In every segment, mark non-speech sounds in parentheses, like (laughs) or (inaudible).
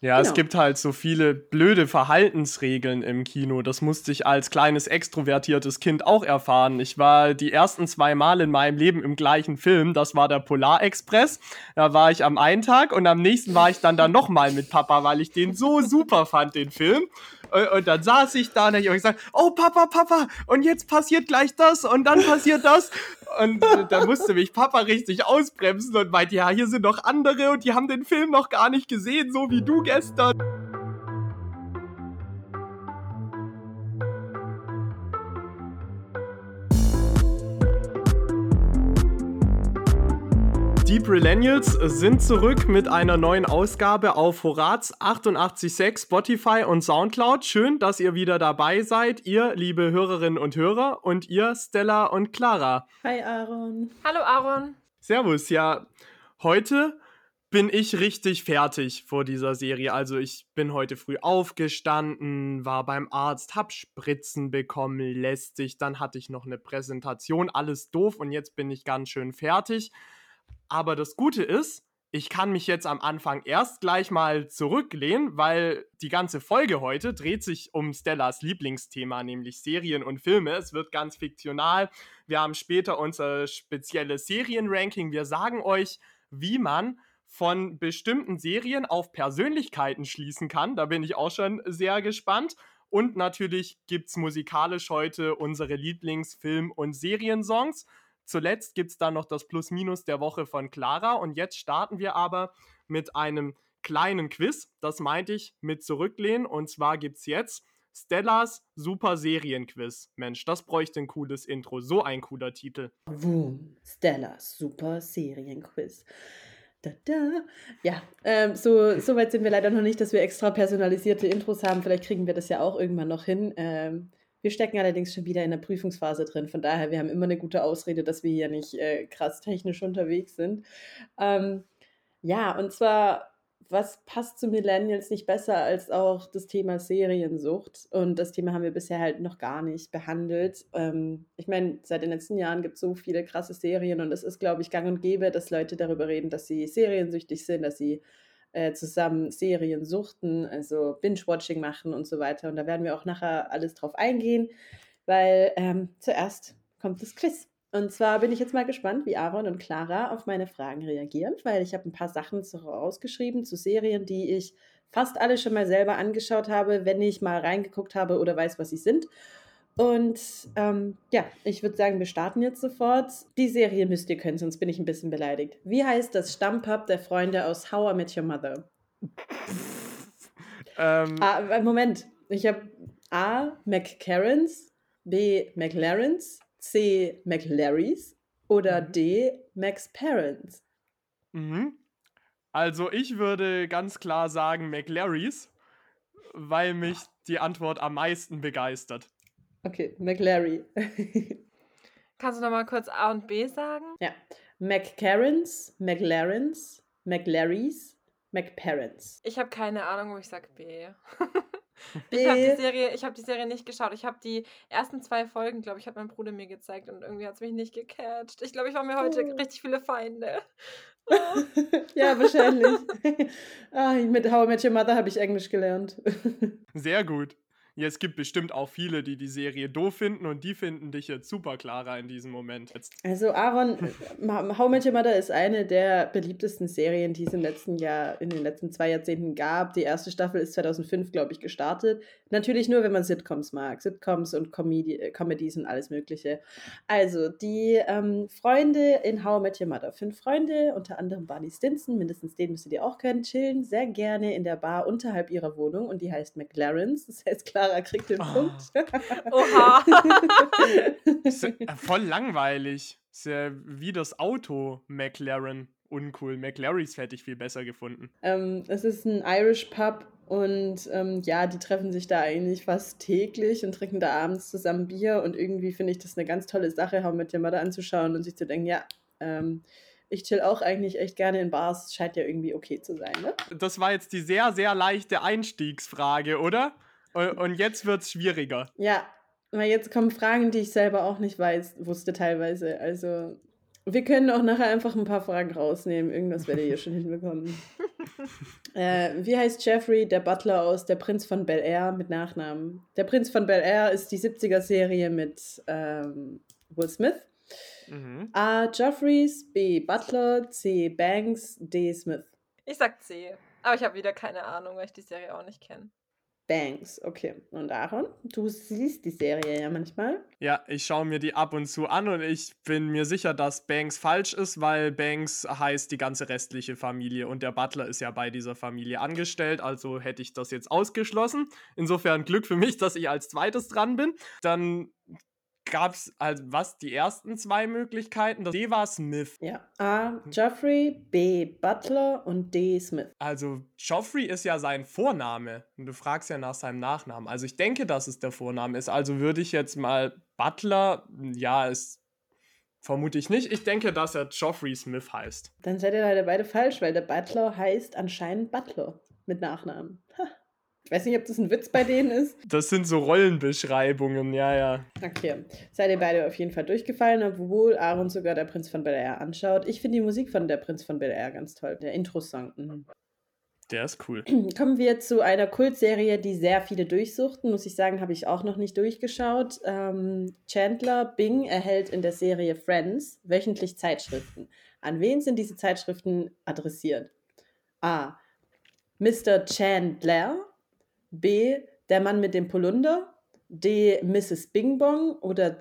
Ja, genau. es gibt halt so viele blöde Verhaltensregeln im Kino. Das musste ich als kleines extrovertiertes Kind auch erfahren. Ich war die ersten zwei Mal in meinem Leben im gleichen Film. Das war der Polarexpress. Da war ich am einen Tag und am nächsten war ich dann da nochmal mit Papa, weil ich den so super fand, den Film. Und dann saß ich da und ich habe gesagt, oh Papa, Papa, und jetzt passiert gleich das und dann passiert das. Und da musste mich Papa richtig ausbremsen und meinte, ja, hier sind noch andere und die haben den Film noch gar nicht gesehen, so wie du gestern. Die Brillennials sind zurück mit einer neuen Ausgabe auf Horaz 886 Spotify und Soundcloud. Schön, dass ihr wieder dabei seid, ihr liebe Hörerinnen und Hörer und ihr Stella und Clara. Hi Aaron. Hallo Aaron. Servus, ja. Heute bin ich richtig fertig vor dieser Serie. Also ich bin heute früh aufgestanden, war beim Arzt, hab Spritzen bekommen, lästig, dann hatte ich noch eine Präsentation, alles doof und jetzt bin ich ganz schön fertig. Aber das Gute ist, ich kann mich jetzt am Anfang erst gleich mal zurücklehnen, weil die ganze Folge heute dreht sich um Stellas Lieblingsthema, nämlich Serien und Filme. Es wird ganz fiktional. Wir haben später unser spezielles Serienranking. Wir sagen euch, wie man von bestimmten Serien auf Persönlichkeiten schließen kann. Da bin ich auch schon sehr gespannt. Und natürlich gibt es musikalisch heute unsere Lieblingsfilm- und Seriensongs. Zuletzt gibt es dann noch das Plus-Minus der Woche von Clara. Und jetzt starten wir aber mit einem kleinen Quiz. Das meinte ich mit zurücklehnen. Und zwar gibt es jetzt Stellas Super Serienquiz. Mensch, das bräuchte ein cooles Intro. So ein cooler Titel. Boom. Stellas Super Serienquiz. Da, da. Ja, ähm, so, so weit sind wir leider noch nicht, dass wir extra personalisierte Intros haben. Vielleicht kriegen wir das ja auch irgendwann noch hin. Ähm, wir stecken allerdings schon wieder in der Prüfungsphase drin. Von daher, wir haben immer eine gute Ausrede, dass wir hier nicht äh, krass technisch unterwegs sind. Ähm, ja, und zwar, was passt zu Millennials nicht besser als auch das Thema Seriensucht? Und das Thema haben wir bisher halt noch gar nicht behandelt. Ähm, ich meine, seit den letzten Jahren gibt es so viele krasse Serien und es ist, glaube ich, gang und gäbe, dass Leute darüber reden, dass sie seriensüchtig sind, dass sie äh, zusammen Serien suchten, also Binge-Watching machen und so weiter. Und da werden wir auch nachher alles drauf eingehen, weil ähm, zuerst kommt das Quiz. Und zwar bin ich jetzt mal gespannt, wie Aaron und Clara auf meine Fragen reagieren, weil ich habe ein paar Sachen rausgeschrieben zu Serien, die ich fast alle schon mal selber angeschaut habe, wenn ich mal reingeguckt habe oder weiß, was sie sind. Und ähm, ja, ich würde sagen, wir starten jetzt sofort. Die Serie müsst ihr können, sonst bin ich ein bisschen beleidigt. Wie heißt das Stammpub der Freunde aus How I Met Your Mother? (laughs) ähm. ah, Moment, ich habe A. McCarrans, B. McLarens, C. McLarrys oder mhm. D. Max Parents. Mhm. Also ich würde ganz klar sagen McLarrys, weil mich die Antwort am meisten begeistert. Okay, McLary. (laughs) Kannst du noch mal kurz A und B sagen? Ja. McCarrans, McLarens, McLarys, McParents. Ich habe keine Ahnung, wo ich sage B. (laughs) ich habe die, Serie, hab die Serie nicht geschaut. Ich habe die ersten zwei Folgen, glaube ich, hat mein Bruder mir gezeigt und irgendwie hat es mich nicht gecatcht. Ich glaube, ich war mir heute oh. richtig viele Feinde. (laughs) ja, wahrscheinlich. ah, mit How I Met Your Mother habe ich Englisch gelernt. Sehr gut. Ja, es gibt bestimmt auch viele, die die Serie doof finden und die finden dich jetzt super, Clara, in diesem Moment. Jetzt. Also Aaron, How Met Your Mother ist eine der beliebtesten Serien, die es im letzten Jahr, in den letzten zwei Jahrzehnten gab. Die erste Staffel ist 2005, glaube ich, gestartet. Natürlich nur, wenn man Sitcoms mag. Sitcoms und Comedy, äh, Comedies und alles mögliche. Also, die ähm, Freunde in How Met Your Mother. Fünf Freunde, unter anderem Barney Stinson, mindestens den müsstet ihr auch kennen, chillen sehr gerne in der Bar unterhalb ihrer Wohnung und die heißt McLaren's. (laughs) Das heißt, Clara kriegt den oh. Punkt. (laughs) Oha. ist voll langweilig. Ist ja wie das Auto McLaren. Uncool. McLaren's hätte ich viel besser gefunden. Ähm, es ist ein Irish Pub und ähm, ja, die treffen sich da eigentlich fast täglich und trinken da abends zusammen Bier. Und irgendwie finde ich das eine ganz tolle Sache, haben mit mal da anzuschauen und sich zu denken, ja, ähm, ich chill auch eigentlich echt gerne in Bars. Scheint ja irgendwie okay zu sein, ne? Das war jetzt die sehr, sehr leichte Einstiegsfrage, oder? Und jetzt wird es schwieriger. Ja, weil jetzt kommen Fragen, die ich selber auch nicht weiß, wusste teilweise. Also, wir können auch nachher einfach ein paar Fragen rausnehmen. Irgendwas werdet ihr schon hinbekommen. (laughs) Äh, wie heißt Jeffrey, der Butler aus Der Prinz von Bel Air mit Nachnamen? Der Prinz von Bel Air ist die 70er-Serie mit ähm, Will Smith. Mhm. A. Jeffries, B. Butler, C. Banks, D. Smith. Ich sag C. Aber ich habe wieder keine Ahnung, weil ich die Serie auch nicht kenne. Banks, okay. Und Aaron, du siehst die Serie ja manchmal. Ja, ich schaue mir die ab und zu an und ich bin mir sicher, dass Banks falsch ist, weil Banks heißt die ganze restliche Familie und der Butler ist ja bei dieser Familie angestellt, also hätte ich das jetzt ausgeschlossen. Insofern Glück für mich, dass ich als zweites dran bin. Dann gab es, also was, die ersten zwei Möglichkeiten? Das D war Smith. Ja. A. Jeffrey, B. Butler und D. Smith. Also Joffrey ist ja sein Vorname und du fragst ja nach seinem Nachnamen. Also ich denke, dass es der Vorname ist. Also würde ich jetzt mal Butler, ja, ist vermute ich nicht. Ich denke, dass er Joffrey Smith heißt. Dann seid ihr leider beide falsch, weil der Butler heißt anscheinend Butler mit Nachnamen. Ha. Ich weiß nicht, ob das ein Witz bei denen ist. Das sind so Rollenbeschreibungen, ja, ja. Okay, seid ihr beide auf jeden Fall durchgefallen, obwohl Aaron sogar der Prinz von Bel Air anschaut. Ich finde die Musik von der Prinz von Bel Air ganz toll. Der Intro-Song. Mhm. Der ist cool. (clears throat) Kommen wir zu einer Kultserie, die sehr viele durchsuchten. Muss ich sagen, habe ich auch noch nicht durchgeschaut. Ähm, Chandler Bing erhält in der Serie Friends wöchentlich Zeitschriften. An wen sind diese Zeitschriften adressiert? A. Mr. Chandler. B. Der Mann mit dem Polunder. D. Mrs. Bing Bong. Oder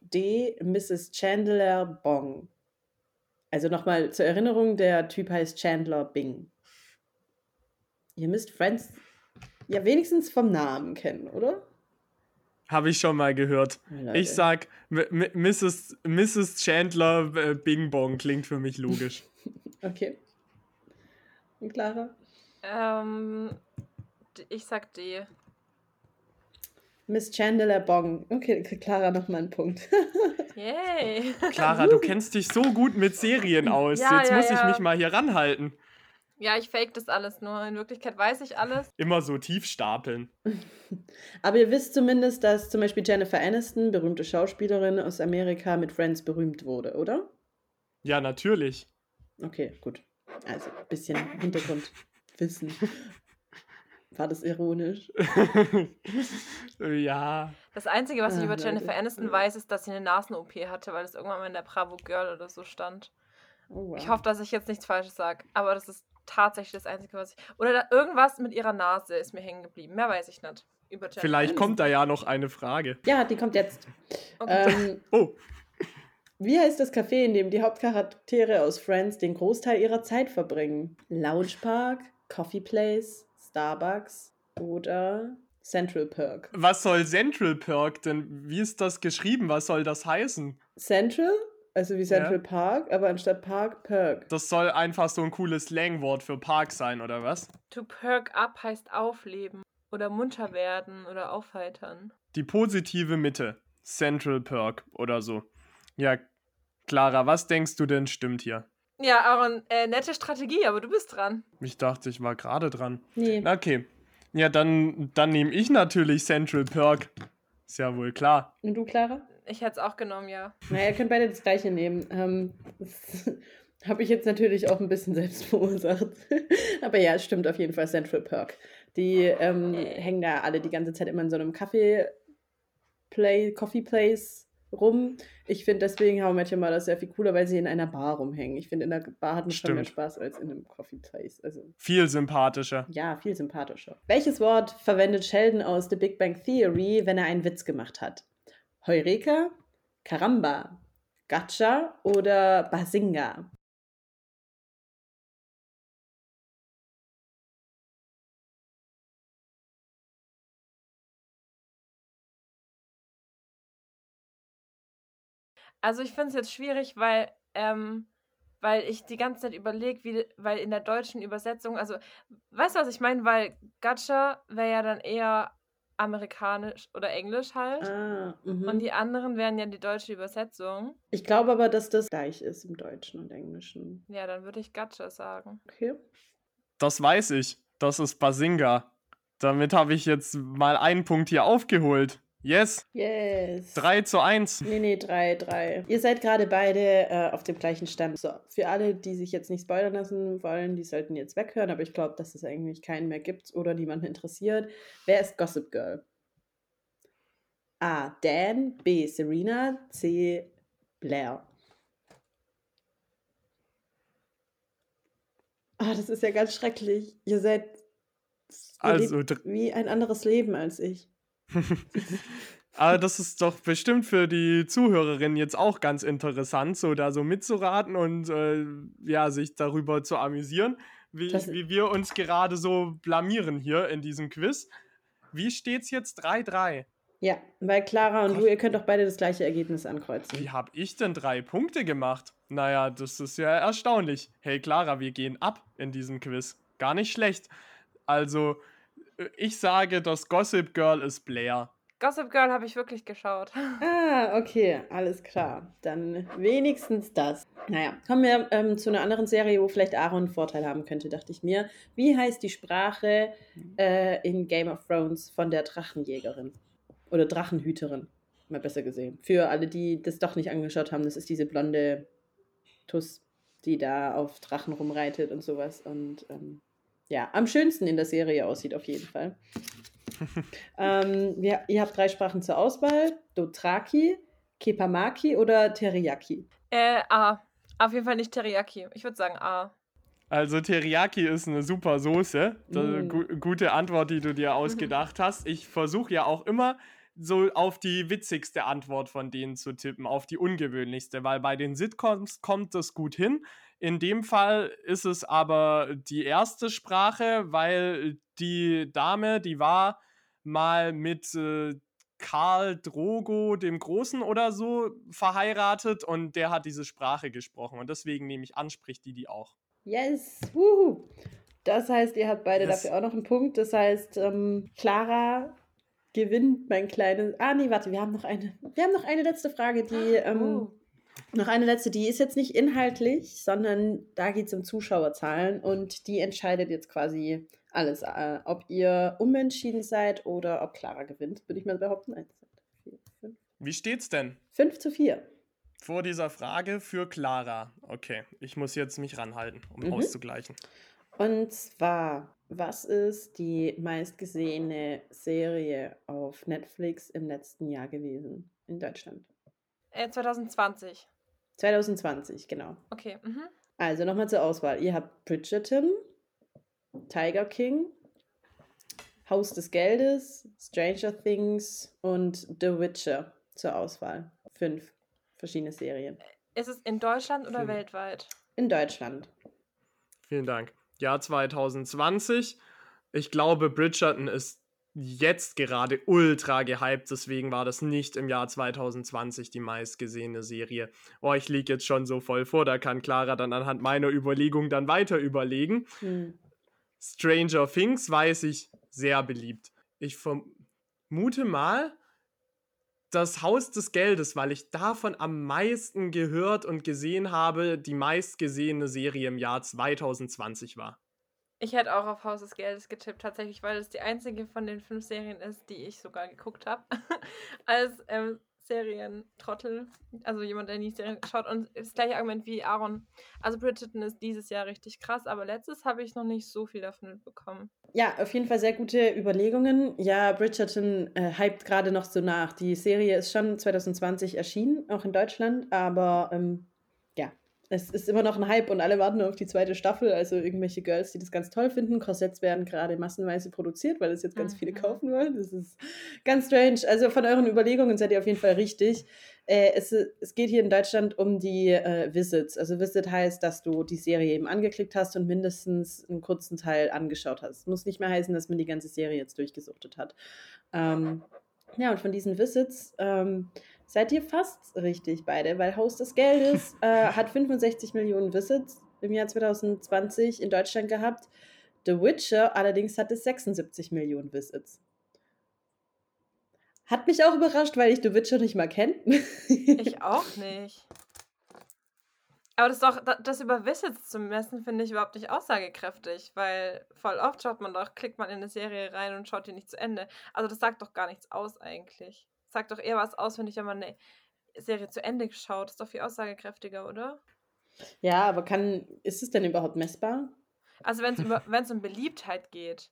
D. Mrs. Chandler Bong. Also nochmal zur Erinnerung, der Typ heißt Chandler Bing. Ihr müsst Friends ja wenigstens vom Namen kennen, oder? Habe ich schon mal gehört. Leute. Ich sag, Mrs. Mrs. Chandler äh, Bing Bong klingt für mich logisch. (laughs) Okay. Und Clara? Ähm, ich sag D. Miss Chandler Bong. Okay, Clara nochmal einen Punkt. (laughs) Yay. Clara, du kennst dich so gut mit Serien aus. Ja, Jetzt ja, muss ich ja. mich mal hier ranhalten. ja, ich fake das alles nur. In Wirklichkeit weiß ich alles. Immer so tief stapeln. (laughs) Aber ihr wisst zumindest, dass zum Beispiel Jennifer Aniston, berühmte Schauspielerin aus Amerika, mit Friends berühmt wurde, oder? Ja, natürlich. Okay, gut. Also, ein bisschen Hintergrundwissen. (laughs) War das ironisch? (laughs) ja. Das Einzige, was ich Ah, über. Jennifer Aniston weiß, ist, dass sie eine Nasen-OP hatte, weil es irgendwann mal in der Bravo Girl oder so stand. Oh, wow. Ich hoffe, dass ich jetzt nichts Falsches sage, aber das ist tatsächlich das Einzige, was ich. Oder da, irgendwas mit ihrer Nase ist mir hängen geblieben. Mehr weiß ich nicht. Über Jennifer Vielleicht Aniston. kommt da ja noch eine Frage. Ja, die kommt jetzt. Okay. Ähm, (laughs) Oh, Wie heißt das Café, in dem die Hauptcharaktere aus Friends den Großteil ihrer Zeit verbringen? Lounge Park, Coffee Place, Starbucks oder Central Perk? was soll Central Perk denn? Wie ist das geschrieben? Was soll das heißen? Central, also wie Central Ja. Park, aber anstatt Park, Perk. Das soll einfach so ein cooles Slangwort für Park sein, oder was? To perk up heißt aufleben oder munter werden oder aufheitern. Die positive Mitte. Central Perk oder so. Ja, Clara, was denkst du denn stimmt hier? Ja, Aaron, äh, nette Strategie, aber du bist dran. Ich dachte, ich war gerade dran. Nee. Okay. Ja, dann, dann nehme ich natürlich Central Perk. Ist ja wohl klar. Und du, Clara? Ich hätte es auch genommen, ja. Naja, ihr könnt beide das gleiche nehmen. Ähm, (laughs) das habe ich jetzt natürlich auch ein bisschen selbst verursacht. (laughs) Aber ja, es stimmt auf jeden Fall Central Perk. Die ähm, hängen da alle die ganze Zeit immer in so einem Kaffee Play, Coffee Place rum. Ich finde deswegen How I Met Your Mother sehr viel cooler, weil sie in einer Bar rumhängen. Ich finde, in der Bar hat man schon mehr. Spaß als in einem Coffee Place. Also Viel sympathischer. ja, viel sympathischer. Welches Wort verwendet Sheldon aus The Big Bang Theory, wenn er einen Witz gemacht hat? Heureka, Karamba, Gacha oder Basinga? Also ich finde es jetzt schwierig, weil, ähm, weil ich die ganze Zeit überlege, wie, weil in der deutschen Übersetzung, also, weißt du, was ich meine? Weil Gacha wäre ja dann eher amerikanisch oder englisch halt. Ah, Und mhm. die anderen wären ja die deutsche Übersetzung. Ich glaube aber, dass das gleich ist im Deutschen und Englischen. Ja, dann würde ich Gacha sagen. Okay. Das weiß ich. Das ist Basinga. Damit habe ich jetzt mal einen Punkt hier aufgeholt. Yes. Yes. 3 zu 1. Nee, nee, 3, 3. Ihr seid gerade beide äh, auf dem gleichen Stand. So, für alle, die sich jetzt nicht spoilern lassen wollen, die sollten jetzt weghören, aber ich glaube, dass es eigentlich keinen mehr gibt oder niemanden interessiert. Wer ist Gossip Girl? A. Dan, B. Serena, C. Blair. Ah, das ist ja ganz schrecklich. Ihr seid ihr Also, wie ein anderes Leben als ich. (laughs) Aber das ist doch bestimmt für die Zuhörerinnen jetzt auch ganz interessant, so da so mitzuraten und äh, ja, sich darüber zu amüsieren, wie, wie wir uns gerade so blamieren hier in diesem Quiz. Wie steht's jetzt 3-3? Ja, weil Clara und Gott. du, ihr könnt doch beide das gleiche Ergebnis ankreuzen. Wie habe ich denn drei Punkte gemacht? Naja, das ist ja erstaunlich. Hey Clara, wir gehen ab in diesem Quiz. Gar nicht schlecht. Also, ich sage, das Gossip Girl ist Blair. Gossip Girl habe ich wirklich geschaut. (laughs) Ah, okay, alles klar. Dann wenigstens das. Naja, kommen wir ähm, zu einer anderen Serie, wo vielleicht Aaron einen Vorteil haben könnte, dachte ich mir. Wie heißt die Sprache äh, in Game of Thrones von der Drachenjägerin? Oder Drachenhüterin, mal besser gesehen. Für alle, die das doch nicht angeschaut haben, das ist diese blonde Tuss, die da auf Drachen rumreitet und sowas. Und ähm, ja, am schönsten in der Serie aussieht auf jeden Fall. (laughs) ähm, wir, ihr habt drei Sprachen zur Auswahl: Dothraki, Kepamaki oder Teriyaki. Äh, A. Auf jeden Fall nicht Teriyaki. Ich würde sagen A. Also Teriyaki ist eine super Soße. Mm. gu gute Antwort, die du dir ausgedacht hast. Ich versuche ja auch immer so auf die witzigste Antwort von denen zu tippen, auf die ungewöhnlichste, weil bei den Sitcoms kommt das gut hin. In dem Fall ist es aber die erste Sprache, weil die Dame, die war mal mit äh, Karl Drogo dem Großen oder so verheiratet und der hat diese Sprache gesprochen und deswegen nehme ich an, spricht die die auch. Yes! Wuhu. Das heißt, ihr habt beide Yes. dafür auch noch einen Punkt. Das heißt, ähm, Clara gewinnt mein kleines. Ah, nee, warte, wir haben noch eine. Wir haben noch eine letzte Frage, die. Ähm, Oh. Noch eine letzte, die ist jetzt nicht inhaltlich, sondern da geht es um Zuschauerzahlen und die entscheidet jetzt quasi alles. Äh, ob ihr umentschieden seid oder ob Clara gewinnt, würde ich mal behaupten. 1, 2, 3, 4, 5. Wie steht's denn? 5 zu 4. Vor dieser Frage für Clara. Okay, ich muss jetzt mich ranhalten, um Mhm. auszugleichen. Und zwar, was ist die meistgesehene Serie auf Netflix im letzten Jahr gewesen in Deutschland? Äh, 2020. 2020, genau. Okay. Mhm. Also nochmal zur Auswahl. Ihr habt Bridgerton, Tiger King, Haus des Geldes, Stranger Things und The Witcher zur Auswahl. Fünf verschiedene Serien. Ist es in Deutschland oder Film. weltweit? In Deutschland. Vielen Dank. Jahr 2020. Ich glaube, Bridgerton ist jetzt gerade ultra gehypt, deswegen war das nicht im Jahr 2020 die meistgesehene Serie. Oh, ich liege jetzt schon so voll vor, da kann Clara dann anhand meiner Überlegung dann weiter überlegen. Hm. Stranger Things weiß ich sehr beliebt. Ich vermute mal das Haus des Geldes, weil ich davon am meisten gehört und gesehen habe, die meistgesehene Serie im Jahr 2020 war. Ich hätte auch auf Haus des Geldes getippt, tatsächlich, weil es die einzige von den fünf Serien ist, die ich sogar geguckt habe. (laughs) Als ähm, Serientrottel. Also jemand, der nie Serien schaut. Und das gleiche Argument wie Aaron. Also Bridgerton ist dieses Jahr richtig krass, aber letztes habe ich noch nicht so viel davon mitbekommen. Ja, auf jeden Fall sehr gute Überlegungen. Ja, Bridgerton äh, hypt gerade noch so nach. Die Serie ist schon 2020 erschienen, auch in Deutschland, aber ähm, es ist immer noch ein Hype und alle warten auf die zweite Staffel. Also irgendwelche Girls, die das ganz toll finden. Korsetts werden gerade massenweise produziert, weil es jetzt ganz viele Mhm. kaufen wollen. Das ist ganz strange. Also von euren Überlegungen seid ihr auf jeden Fall richtig. Äh, es, es geht hier in Deutschland um die äh, Visits. Also Visit heißt, dass du die Serie eben angeklickt hast und mindestens einen kurzen Teil angeschaut hast. Muss nicht mehr heißen, dass man die ganze Serie jetzt durchgesuchtet hat. Ähm, ja, und von diesen Visits ähm, seid ihr fast richtig beide, weil Haus des Geldes (laughs) äh, hat 65 Millionen Visits im Jahr 2020 in Deutschland gehabt. The Witcher allerdings hatte 76 Millionen Visits. Hat mich auch überrascht, weil ich The Witcher nicht mal kenne. (laughs) Ich auch nicht. Aber das, doch, das über Visits zu messen, finde ich überhaupt nicht aussagekräftig, weil voll oft schaut man doch, klickt man in eine Serie rein und schaut die nicht zu Ende. Also das sagt doch gar nichts aus eigentlich. Das sagt doch eher was aus, finde ich, wenn man eine Serie zu Ende schaut. Das ist doch viel aussagekräftiger, oder? Ja, aber kann, ist es denn überhaupt messbar? Also wenn es (laughs) um Beliebtheit geht.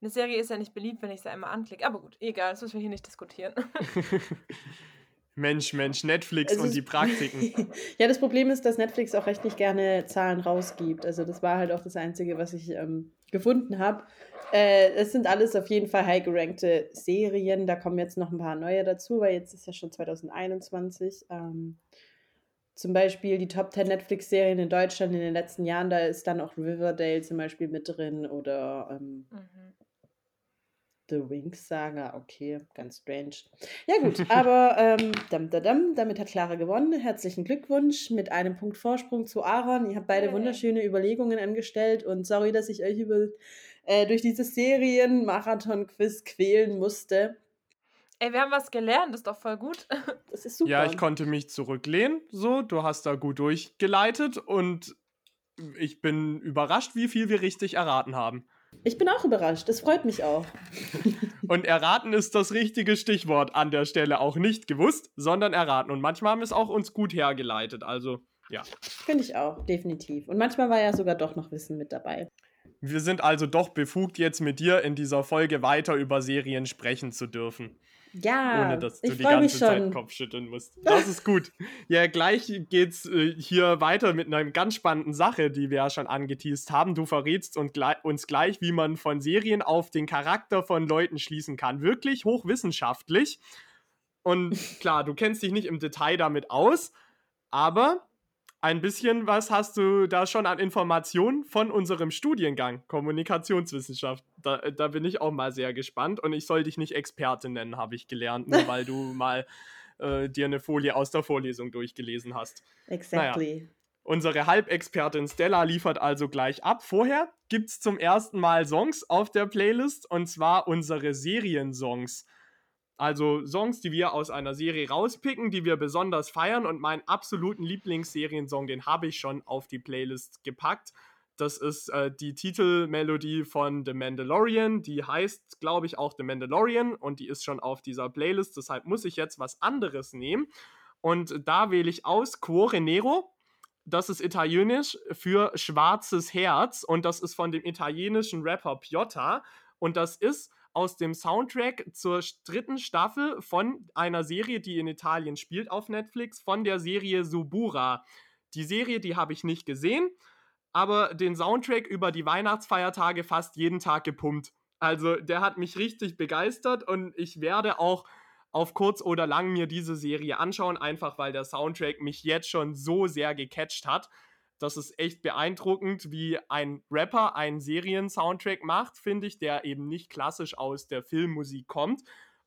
Eine Serie ist ja nicht beliebt, wenn ich sie einmal anklicke. Aber gut, egal, das müssen wir hier nicht diskutieren. (laughs) (laughs) Mensch, Mensch, Netflix also und die Praktiken. (laughs) ja, das Problem ist, dass Netflix auch recht nicht gerne Zahlen rausgibt. Also das war halt auch das Einzige, was ich ähm, gefunden habe. Äh, es sind alles auf jeden Fall high gerankte Serien. Da kommen jetzt noch ein paar neue dazu, weil jetzt ist ja schon 2021. Ähm, zum Beispiel die Top 10 Netflix-Serien in Deutschland in den letzten Jahren, da ist dann auch Riverdale zum Beispiel mit drin oder ähm, mhm. The Wings Saga, okay, ganz strange. Ja gut, (laughs) aber ähm, dam, dam, dam, damit hat Clara gewonnen. Herzlichen Glückwunsch mit einem Punkt Vorsprung zu Aaron. Ihr habt beide wunderschöne Überlegungen angestellt und sorry, dass ich euch über, äh, durch dieses Serien-Marathon-Quiz quälen musste. Ey, wir haben was gelernt, das ist doch voll gut. (laughs) Das ist super. Ja, ich konnte mich zurücklehnen, so, du hast da gut durchgeleitet und ich bin überrascht, wie viel wir richtig erraten haben. Ich bin auch überrascht, das freut mich auch. Und erraten ist das richtige Stichwort an der Stelle auch nicht gewusst, sondern erraten. Und manchmal haben es auch uns gut hergeleitet, also ja. Finde ich auch, definitiv. Und manchmal war ja sogar doch noch Wissen mit dabei. Wir sind also doch befugt, jetzt mit dir in dieser Folge weiter über Serien sprechen zu dürfen. Ja, ohne dass du die ganze Zeit Kopf schütteln musst. Das ist gut. (laughs) Ja, gleich geht's äh, hier weiter mit einer ganz spannenden Sache, die wir ja schon angeteased haben. Du verrätst uns gleich, wie man von Serien auf den Charakter von Leuten schließen kann. Wirklich hochwissenschaftlich. Und klar, du kennst dich nicht im Detail damit aus, aber ein bisschen was hast du da schon an Informationen von unserem Studiengang Kommunikationswissenschaft. Da, da bin ich auch mal sehr gespannt und ich soll dich nicht Experte nennen, habe ich gelernt, nur weil du (laughs) mal äh, dir eine Folie aus der Vorlesung durchgelesen hast. Exactly. Naja. Unsere Halbexpertin Stella liefert also gleich ab. Vorher gibt es zum ersten Mal Songs auf der Playlist und zwar unsere Seriensongs. Also Songs, die wir aus einer Serie rauspicken, die wir besonders feiern. Und meinen absoluten Lieblingsseriensong, den habe ich schon auf die Playlist gepackt. Das ist äh, die Titelmelodie von The Mandalorian. Die heißt, glaube ich, auch The Mandalorian und die ist schon auf dieser Playlist. Deshalb muss ich jetzt was anderes nehmen. Und da wähle ich aus Cuore Nero. Das ist italienisch für schwarzes Herz und das ist von dem italienischen Rapper Piotta. Und das ist aus dem Soundtrack zur dritten Staffel von einer Serie, die in Italien spielt auf Netflix, von der Serie Subura. Die Serie, die habe ich nicht gesehen, aber den Soundtrack über die Weihnachtsfeiertage fast jeden Tag gepumpt. Also der hat mich richtig begeistert und ich werde auch auf kurz oder lang mir diese Serie anschauen, einfach weil der Soundtrack mich jetzt schon so sehr gecatcht hat. Das ist echt beeindruckend, wie ein Rapper einen Serien-Soundtrack macht, finde ich, der eben nicht klassisch aus der Filmmusik kommt.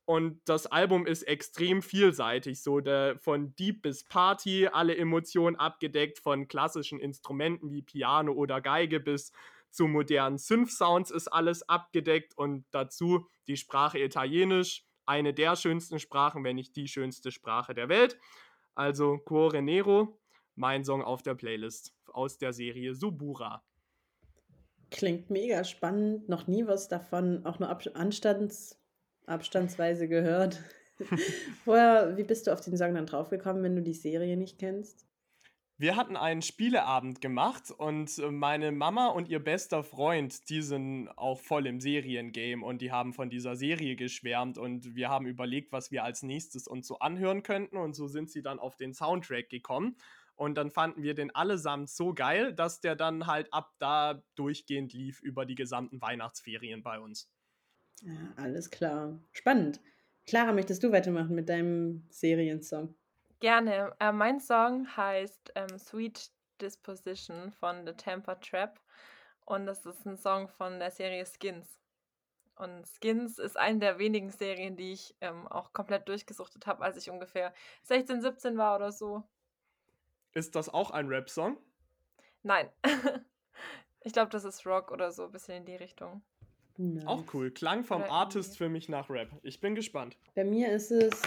Und das Album ist extrem vielseitig, so der, von Deep bis Party, alle Emotionen abgedeckt, von klassischen Instrumenten wie Piano oder Geige bis zu modernen Synth-Sounds ist alles abgedeckt und dazu die Sprache Italienisch, eine der schönsten Sprachen, wenn nicht die schönste Sprache der Welt. Also Cuore Nero, mein Song auf der Playlist aus der Serie Subura. Klingt mega spannend, noch nie was davon, auch nur ab Anstands abstandsweise gehört. (laughs) Vorher, wie bist du auf den Song dann draufgekommen, wenn du die Serie nicht kennst? Wir hatten einen Spieleabend gemacht und meine Mama und ihr bester Freund, die sind auch voll im Seriengame und die haben von dieser Serie geschwärmt und wir haben überlegt, was wir als nächstes uns so anhören könnten und so sind sie dann auf den Soundtrack gekommen und dann fanden wir den allesamt so geil, dass der dann halt ab da durchgehend lief über die gesamten Weihnachtsferien bei uns. Ja, alles klar. Spannend. Clara, möchtest du weitermachen mit deinem Seriensong? Gerne. Äh, mein Song heißt ähm, Sweet Disposition von The Temper Trap. Und das ist ein Song von der Serie Skins. Und Skins ist eine der wenigen Serien, die ich ähm, auch komplett durchgesuchtet habe, als ich ungefähr 16, 17 war oder so. Ist das auch ein Rap-Song? Nein. (laughs) ich glaube, das ist Rock oder so, ein bisschen in die Richtung. Nice. Auch cool. Klang vom oder Artist für mich nach Rap. Ich bin gespannt. Bei mir ist es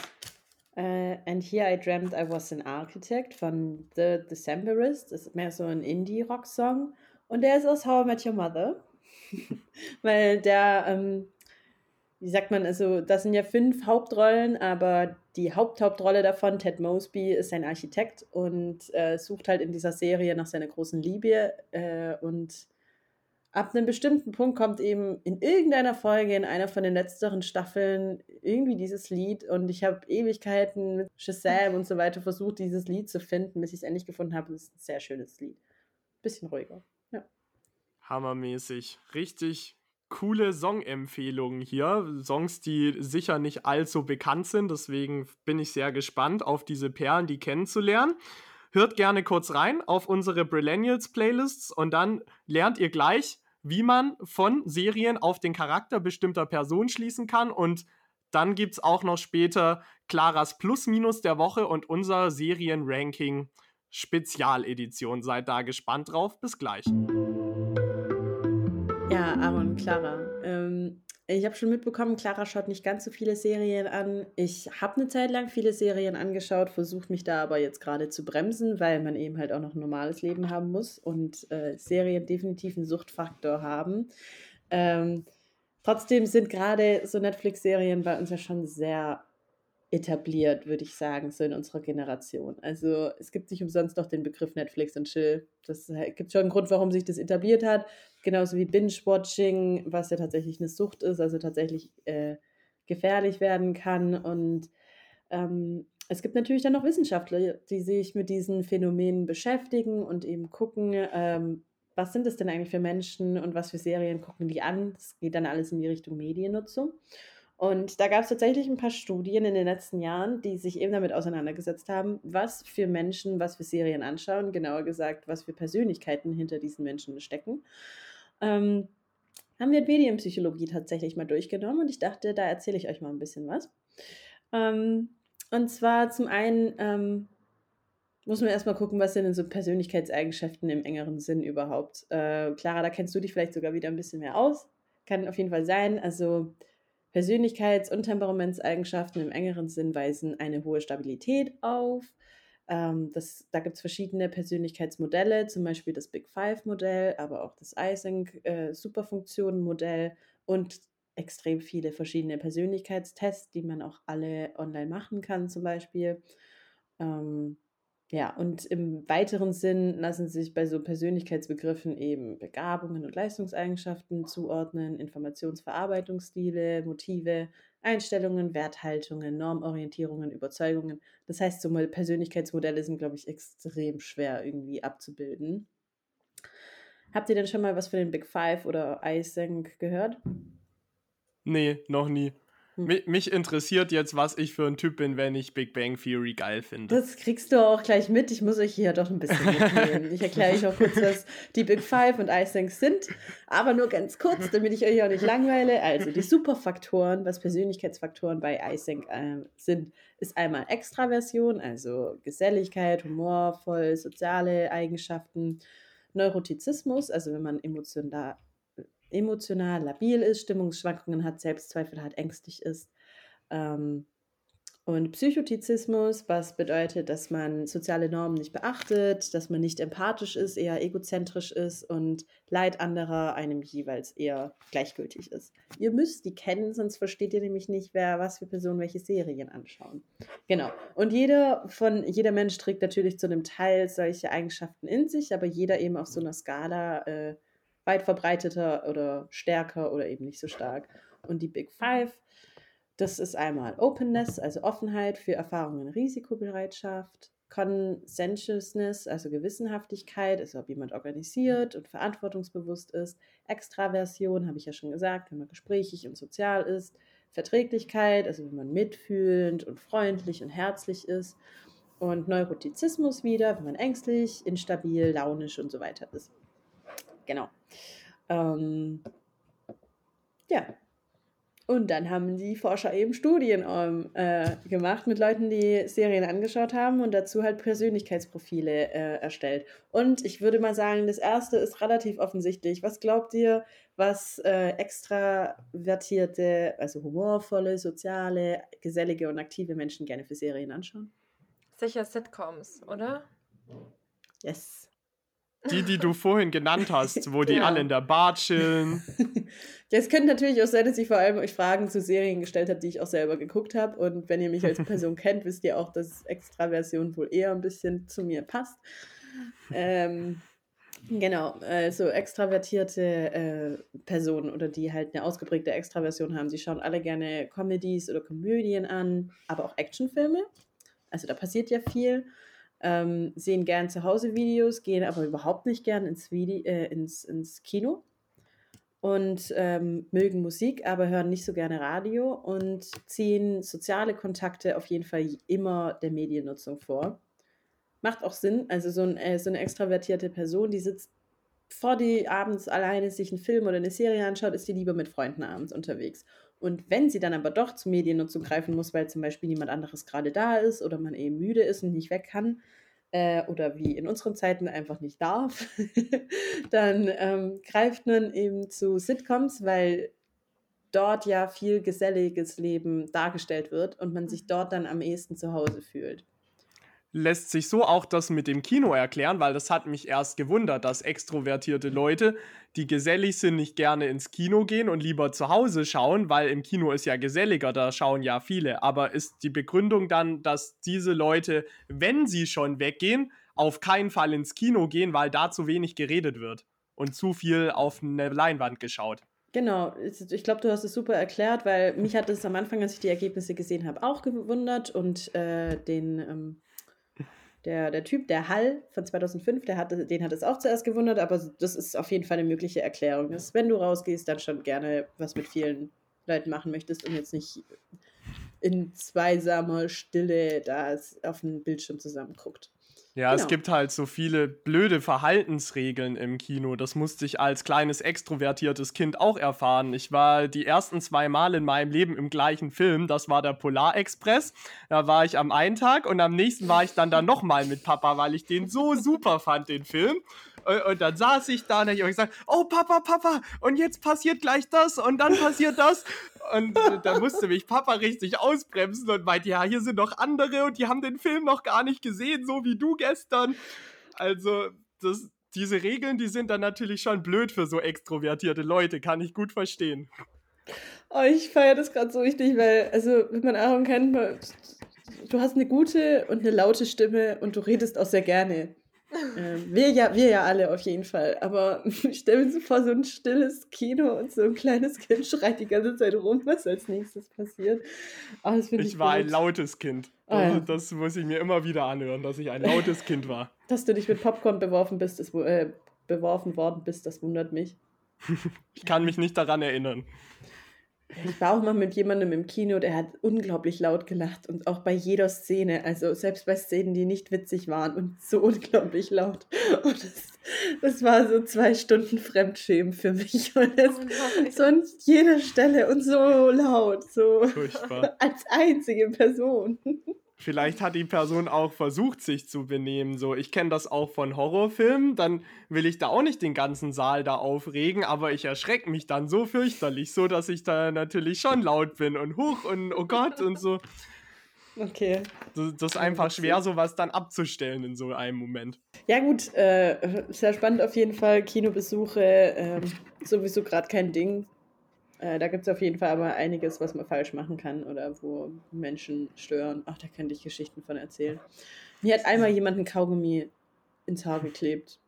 Uh, and Here I Dreamt I Was an Architect von The Decemberist. Das ist mehr so ein Indie-Rock-Song. Und der ist aus How I Met Your Mother. (laughs) Weil der, ähm, wie sagt man, also das sind ja fünf Hauptrollen, aber die Haupthauptrolle davon, Ted Mosby, ist ein Architekt und äh, sucht halt in dieser Serie nach seiner großen Liebe. Äh, und ab einem bestimmten Punkt kommt eben in irgendeiner Folge, in einer von den letzteren Staffeln, irgendwie dieses Lied. Und ich habe Ewigkeiten mit Shazam und so weiter versucht, dieses Lied zu finden, bis ich es endlich gefunden habe. Es ist ein sehr schönes Lied. Bisschen ruhiger. Ja. Hammermäßig. Richtig coole Songempfehlungen hier. Songs, die sicher nicht allzu bekannt sind. Deswegen bin ich sehr gespannt, auf diese Perlen, die kennenzulernen. Hört gerne kurz rein auf unsere Brillennials Playlists und dann lernt ihr gleich, wie man von Serien auf den Charakter bestimmter Personen schließen kann. Und dann gibt es auch noch später Claras Plus-Minus der Woche und unser Serienranking Spezialedition. Seid da gespannt drauf. Bis gleich. Aaron, Clara. Ähm, ich habe schon mitbekommen, Clara schaut nicht ganz so viele Serien an. Ich habe eine Zeit lang viele Serien angeschaut, versuche mich da aber jetzt gerade zu bremsen, weil man eben halt auch noch ein normales Leben haben muss und äh, Serien definitiv einen Suchtfaktor haben. Ähm, trotzdem sind gerade so Netflix-Serien bei uns ja schon sehr etabliert, würde ich sagen, so in unserer Generation. Also es gibt nicht umsonst noch den Begriff Netflix und Chill. Das gibt schon einen Grund, warum sich das etabliert hat. Genauso wie Binge-Watching, was ja tatsächlich eine Sucht ist, also tatsächlich äh, gefährlich werden kann. Und ähm, es gibt natürlich dann noch Wissenschaftler, die sich mit diesen Phänomenen beschäftigen und eben gucken, ähm, was sind es denn eigentlich für Menschen und was für Serien gucken die an. Das geht dann alles in die Richtung Mediennutzung. Und da gab es tatsächlich ein paar Studien in den letzten Jahren, die sich eben damit auseinandergesetzt haben, was für Menschen, was für Serien anschauen, genauer gesagt, was für Persönlichkeiten hinter diesen Menschen stecken. Ähm, haben wir Medienpsychologie tatsächlich mal durchgenommen und ich dachte, da erzähle ich euch mal ein bisschen was. Ähm, und zwar zum einen ähm, muss man erstmal gucken, was sind denn so Persönlichkeitseigenschaften im engeren Sinn überhaupt. Äh, Clara, da kennst du dich vielleicht sogar wieder ein bisschen mehr aus. Kann auf jeden Fall sein. Also Persönlichkeits- und Temperamentseigenschaften im engeren Sinn weisen eine hohe Stabilität auf. Ähm, das, da gibt es verschiedene Persönlichkeitsmodelle, zum Beispiel das Big Five-Modell, aber auch das Ising-Superfunktionen-Modell äh, und extrem viele verschiedene Persönlichkeitstests, die man auch alle online machen kann, zum Beispiel. Ähm, ja, und im weiteren Sinn lassen sich bei so Persönlichkeitsbegriffen eben Begabungen und Leistungseigenschaften zuordnen, Informationsverarbeitungsstile, Motive, Einstellungen, Werthaltungen, Normorientierungen, Überzeugungen. Das heißt, so Persönlichkeitsmodelle sind, glaube ich, extrem schwer irgendwie abzubilden. Habt ihr denn schon mal was von den Big Five oder iSync gehört? Nee, noch nie. Hm. Mich, interessiert jetzt, was ich für ein Typ bin, wenn ich Big Bang Theory geil finde. Das kriegst du auch gleich mit. Ich muss euch hier doch ein bisschen mitnehmen. ich erkläre euch auch kurz, was die Big Five und iSync sind. Aber nur ganz kurz, damit ich euch auch nicht langweile. Also die Superfaktoren, was Persönlichkeitsfaktoren bei iSync äh, sind, ist einmal Extraversion, also Geselligkeit, humorvoll, soziale Eigenschaften, Neurotizismus, also wenn man emotional emotional labil ist, Stimmungsschwankungen hat, Selbstzweifel hat, ängstlich ist. Ähm, und Psychotizismus, was bedeutet, dass man soziale Normen nicht beachtet, dass man nicht empathisch ist, eher egozentrisch ist und Leid anderer einem jeweils eher gleichgültig ist. Ihr müsst die kennen, sonst versteht ihr nämlich nicht, wer was für Personen welche Serien anschauen. Genau. Und jeder von jeder Mensch trägt natürlich zu einem Teil solche Eigenschaften in sich, aber jeder eben auf so einer Skala äh, weit verbreiteter oder stärker oder eben nicht so stark. Und die Big Five, das ist einmal Openness, also Offenheit für Erfahrungen, Risikobereitschaft, Conscientiousness, also Gewissenhaftigkeit, also ob jemand organisiert und verantwortungsbewusst ist, Extraversion, habe ich ja schon gesagt, wenn man gesprächig und sozial ist, Verträglichkeit, also wenn man mitfühlend und freundlich und herzlich ist und Neurotizismus wieder, wenn man ängstlich, instabil, launisch und so weiter ist. Genau. Ähm, ja. Und dann haben die Forscher eben Studien ähm, äh, gemacht mit Leuten, die Serien angeschaut haben und dazu halt Persönlichkeitsprofile äh, erstellt. Und ich würde mal sagen, das erste ist relativ offensichtlich. Was glaubt ihr, was äh, extravertierte, also humorvolle, soziale, gesellige und aktive Menschen gerne für Serien anschauen? Sicher Sitcoms, oder? Yes. Die, die du vorhin genannt hast, wo die Ja. alle in der Bar chillen. (laughs) Es könnte natürlich auch sein, dass ich vor allem euch Fragen zu Serien gestellt habe, die ich auch selber geguckt habe. Und wenn ihr mich als (laughs) Person kennt, wisst ihr auch, dass Extraversion wohl eher ein bisschen zu mir passt. Ähm, genau, also extravertierte äh, Personen oder die halt eine ausgeprägte Extraversion haben, die schauen alle gerne Comedies oder Komödien an, aber auch Actionfilme. Also da passiert ja viel. Ähm, sehen gern zu Hause Videos, gehen aber überhaupt nicht gern ins, Vide äh, ins, ins Kino und ähm, mögen Musik, aber hören nicht so gerne Radio und ziehen soziale Kontakte auf jeden Fall immer der Mediennutzung vor. Macht auch Sinn, also so, ein, äh, so eine extravertierte Person, die sitzt vor die abends alleine sich einen Film oder eine Serie anschaut, ist die lieber mit Freunden abends unterwegs. Und wenn sie dann aber doch zur Mediennutzung greifen muss, weil zum Beispiel niemand anderes gerade da ist oder man eben müde ist und nicht weg kann, äh, oder wie in unseren Zeiten einfach nicht darf, (laughs) dann ähm, greift man eben zu Sitcoms, weil dort ja viel geselliges Leben dargestellt wird und man sich dort dann am ehesten zu Hause fühlt. Lässt sich so auch das mit dem Kino erklären, weil das hat mich erst gewundert, dass extrovertierte Leute, die gesellig sind, nicht gerne ins Kino gehen und lieber zu Hause schauen, weil im Kino ist ja geselliger, da schauen ja viele. Aber ist die Begründung dann, dass diese Leute, wenn sie schon weggehen, auf keinen Fall ins Kino gehen, weil da zu wenig geredet wird und zu viel auf eine Leinwand geschaut? Genau, ich glaube, du hast es super erklärt, weil mich hat es am Anfang, als ich die Ergebnisse gesehen habe, auch gewundert und äh, den, ähm, der, der Typ, der Hall von 2005, der hatte, den hat es auch zuerst gewundert, aber das ist auf jeden Fall eine mögliche Erklärung, dass wenn du rausgehst, dann schon gerne was mit vielen Leuten machen möchtest und jetzt nicht in zweisamer Stille da auf dem Bildschirm zusammen Ja, es Genau. gibt halt so viele blöde Verhaltensregeln im Kino. Das musste ich als kleines extrovertiertes Kind auch erfahren. Ich war die ersten zwei Mal in meinem Leben im gleichen Film. Das war der Polarexpress. Da war ich am einen Tag und am nächsten war ich dann da nochmal mit Papa, weil ich den so super fand, den Film. Und, dann saß ich da und hab ich gesagt, oh Papa, Papa, und jetzt passiert gleich das und dann passiert das. Und äh, da musste mich Papa richtig ausbremsen und meinte, ja, hier sind noch andere und die haben den Film noch gar nicht gesehen, so wie du gestern. Also, das, diese Regeln, die sind dann natürlich schon blöd für so extrovertierte Leute, kann ich gut verstehen. Oh, ich feiere das gerade so richtig, weil, also, wenn man Aaron kennt, du hast eine gute und eine laute Stimme und du redest auch sehr gerne. Ähm, wir, ja, wir ja alle auf jeden Fall. Aber (laughs) ich stelle mir so vor, so ein stilles Kino und so ein kleines Kind (laughs) schreit die ganze Zeit rum, was als nächstes passiert. Oh, das finde ich Ich war ein gut. lautes Kind. Ah, ja. Also, Das muss ich mir immer wieder anhören, dass ich ein lautes (laughs) Kind war. Dass du nicht mit Popcorn beworfen bist, das, wu- äh, beworfen worden bist, das wundert mich. Ich kann mich nicht daran erinnern. Ich war auch mal mit jemandem im Kino, der hat unglaublich laut gelacht und auch bei jeder Szene, also selbst bei Szenen, die nicht witzig waren und so unglaublich laut. Und das, das war so zwei Stunden Fremdschämen für mich. (laughs) Und das, Oh nein. so an jeder Stelle und so laut, so Furchtbar. (laughs) als einzige Person. Vielleicht hat die Person auch versucht, sich zu benehmen. So, ich kenne das auch von Horrorfilmen. Dann will ich da auch nicht den ganzen Saal da aufregen, aber ich erschrecke mich dann so fürchterlich, so dass ich da natürlich schon laut bin und huch und oh Gott und so. Okay. Das, das ist einfach schwer, sowas dann abzustellen in so einem Moment. Ja gut, äh, sehr spannend auf jeden Fall. Kinobesuche, ähm, sowieso gerade kein Ding. Äh, da gibt es auf jeden Fall aber einiges, was man falsch machen kann oder wo Menschen stören. Ach, da könnte ich Geschichten von erzählen. Mir hat einmal jemand ein Kaugummi ins Haar geklebt.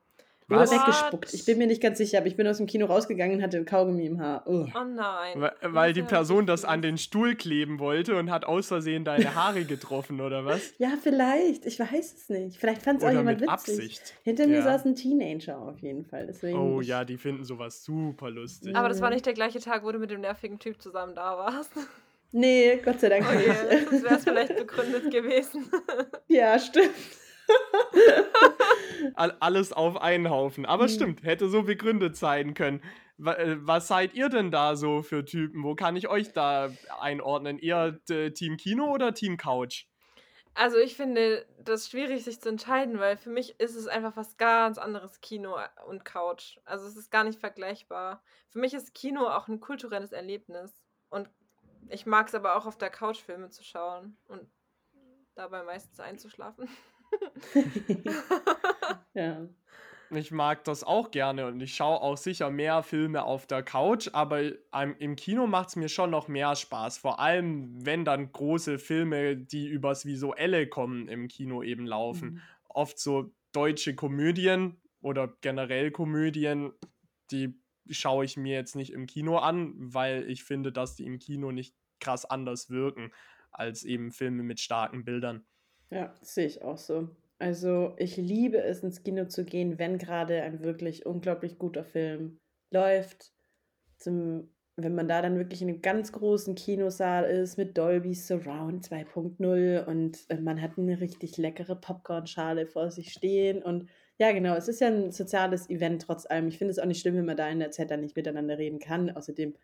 Oder Was? weggespuckt. Ich bin mir nicht ganz sicher, aber ich bin aus dem Kino rausgegangen und hatte ein Kaugummi im Haar. Ugh. Oh nein. Weil, weil die Person das an den Stuhl kleben wollte und hat aus Versehen deine Haare getroffen, oder was? (laughs) Ja, vielleicht. Ich weiß es nicht. Vielleicht fand es auch jemand mit witzig. Absicht. Hinter mir Ja. saß ein Teenager auf jeden Fall. Deswegen Oh ja, die finden sowas super lustig. Aber das war nicht der gleiche Tag, wo du mit dem nervigen Typ zusammen da warst. (laughs) Nee, Gott sei Dank Okay, nicht. sonst wäre es vielleicht (laughs) begründet gewesen. Ja, stimmt. All, alles auf einen Haufen. Aber Mhm. stimmt, hätte so begründet sein können. äh, was seid ihr denn da so für Typen? Wo kann ich euch da einordnen? Eher Team Kino oder Team Couch? Also ich finde das schwierig, sich zu entscheiden, weil für mich ist es einfach was ganz anderes, Kino und Couch. Also es ist gar nicht vergleichbar. Für mich ist Kino auch ein kulturelles Erlebnis. Und ich mag es aber auch auf der Couch Filme zu schauen und dabei meistens einzuschlafen. (laughs) (laughs) ja. Ich mag das auch gerne und ich schaue auch sicher mehr Filme auf der Couch, aber im Kino macht es mir schon noch mehr Spaß. Vor allem, wenn dann große Filme, die übers Visuelle kommen, im Kino eben laufen. Mhm. Oft so deutsche Komödien oder generell Komödien, die schaue ich mir jetzt nicht im Kino an, weil ich finde, dass die im Kino nicht krass anders wirken als eben Filme mit starken Bildern. Ja, sehe ich auch so. Also, ich liebe es, ins Kino zu gehen, wenn gerade ein wirklich unglaublich guter Film läuft. Zum wenn man da dann wirklich in einem ganz großen Kinosaal ist mit Dolby Surround 2.0 und, äh, man hat eine richtig leckere Popcornschale vor sich stehen und ja, genau, es ist ja ein soziales Event trotz allem. Ich finde es auch nicht schlimm, wenn man da in der Zeit dann nicht miteinander reden kann. Außerdem,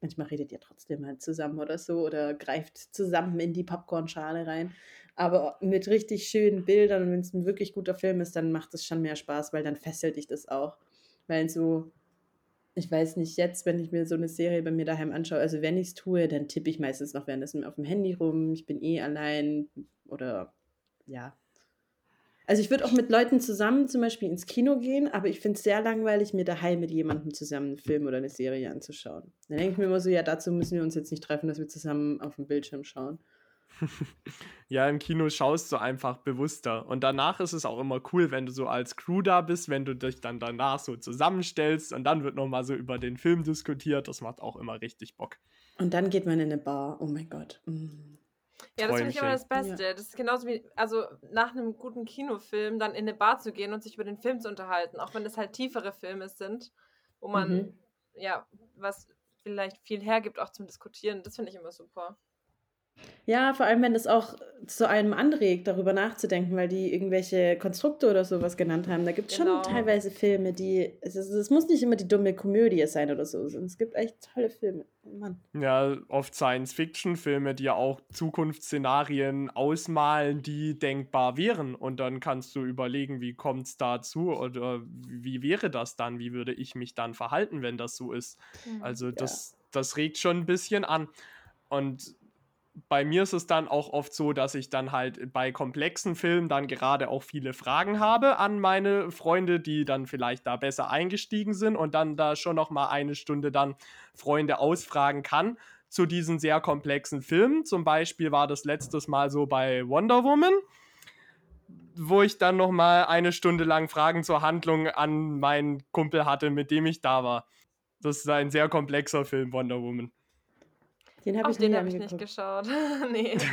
manchmal redet ihr trotzdem halt zusammen oder so oder greift zusammen in die Popcornschale rein. Aber mit richtig schönen Bildern und wenn es ein wirklich guter Film ist, dann macht es schon mehr Spaß, weil dann fesselt dich das auch. Weil so, ich weiß nicht, jetzt, wenn ich mir so eine Serie bei mir daheim anschaue, also wenn ich es tue, dann tippe ich meistens noch währenddessen auf dem Handy rum. Ich bin eh allein oder ja. Also ich würde auch mit Leuten zusammen zum Beispiel ins Kino gehen, aber ich finde es sehr langweilig, mir daheim mit jemandem zusammen einen Film oder eine Serie anzuschauen. Dann denke ich mir immer so, ja, dazu müssen wir uns jetzt nicht treffen, dass wir zusammen auf dem Bildschirm schauen. Ja, im Kino schaust du einfach bewusster. Und danach ist es auch immer cool, wenn du so als Crew da bist, wenn du dich dann danach so zusammenstellst und dann wird nochmal so über den Film diskutiert. Das macht auch immer richtig Bock. Und dann geht man in eine Bar. Oh mein Gott. Mm. Ja, das finde ich immer das Beste. Ja. Das ist genauso wie, also nach einem guten Kinofilm dann in eine Bar zu gehen und sich über den Film zu unterhalten, auch wenn es halt tiefere Filme sind, wo man, mhm. ja, was vielleicht viel hergibt, auch zum Diskutieren. Das finde ich immer super. Ja, vor allem, wenn das auch zu einem anregt, darüber nachzudenken, weil die irgendwelche Konstrukte oder sowas genannt haben. Da gibt es genau. schon teilweise Filme, die. Es, ist, es, muss nicht immer die dumme Komödie sein oder so. Es gibt echt tolle Filme. Mann. Ja, oft Science-Fiction-Filme, die ja auch Zukunftsszenarien ausmalen, die denkbar wären. Und dann kannst du überlegen, wie kommt es dazu oder wie wäre das dann? Wie würde ich mich dann verhalten, wenn das so ist? Mhm. Also, das, ja. das regt schon ein bisschen an. Und bei mir ist es dann auch oft so, dass ich dann halt bei komplexen Filmen dann gerade auch viele Fragen habe an meine Freunde, die dann vielleicht da besser eingestiegen sind und dann da schon noch mal eine Stunde dann Freunde ausfragen kann zu diesen sehr komplexen Filmen. Zum Beispiel war das letztes Mal so bei Wonder Woman, wo ich dann noch mal eine Stunde lang Fragen zur Handlung an meinen Kumpel hatte, mit dem ich da war. Das ist ein sehr komplexer Film, Wonder Woman. Den habe ich, den hab ich nicht geschaut. (laughs) nee. (laughs)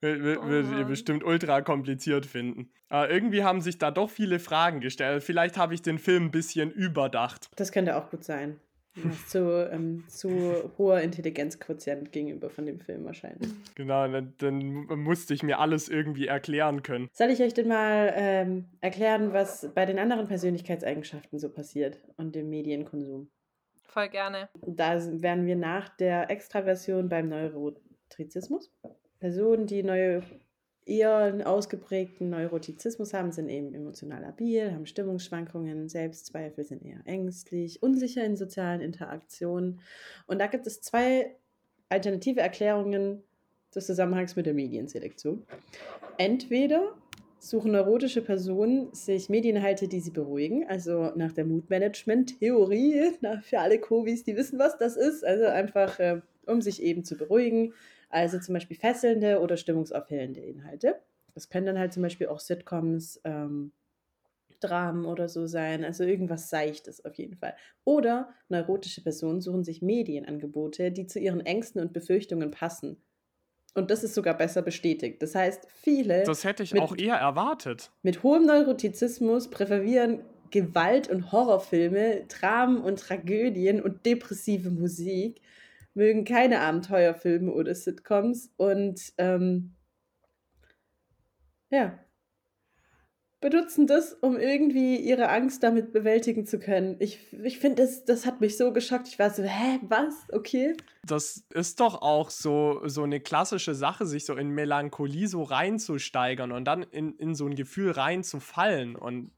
Würdet oh ihr bestimmt ultra kompliziert finden. Aber irgendwie haben sich da doch viele Fragen gestellt. Vielleicht habe ich den Film ein bisschen überdacht. Das könnte auch gut sein. (laughs) zu, ähm, zu hoher Intelligenzquotient gegenüber von dem Film wahrscheinlich. Genau, dann, dann, musste ich mir alles irgendwie erklären können. Soll ich euch denn mal ähm, erklären, was bei den anderen Persönlichkeitseigenschaften so passiert und dem Medienkonsum? Voll gerne. Da wären wir nach der Extraversion beim Neurotizismus. Personen, die neue, eher einen ausgeprägten Neurotizismus haben, sind eben emotional labil, haben Stimmungsschwankungen, Selbstzweifel, sind eher ängstlich, unsicher in sozialen Interaktionen. Und da gibt es zwei alternative Erklärungen des Zusammenhangs mit der Medienselektion. Entweder suchen neurotische Personen sich Medieninhalte, die sie beruhigen. Also nach der Moodmanagement-Theorie, (laughs) für alle Covis, die wissen, was das ist. Also einfach, äh, um sich eben zu beruhigen. Also zum Beispiel fesselnde oder stimmungsaufhellende Inhalte. Das können dann halt zum Beispiel auch Sitcoms, ähm, Dramen oder so sein. Also irgendwas Seichtes auf jeden Fall. Oder neurotische Personen suchen sich Medienangebote, die zu ihren Ängsten und Befürchtungen passen. Und das ist sogar besser bestätigt. Das heißt, viele. Das hätte ich mit, auch eher erwartet. Mit hohem Neurotizismus präferieren Gewalt- und Horrorfilme, Dramen und Tragödien und depressive Musik, mögen keine Abenteuerfilme oder Sitcoms und ähm, ja. Benutzen das, um irgendwie ihre Angst damit bewältigen zu können. Ich, ich finde, das, das hat mich so geschockt. Ich war so, hä, was? Okay. Das ist doch auch so, so eine klassische Sache, sich so in Melancholie so reinzusteigern und dann in, in so ein Gefühl reinzufallen. Und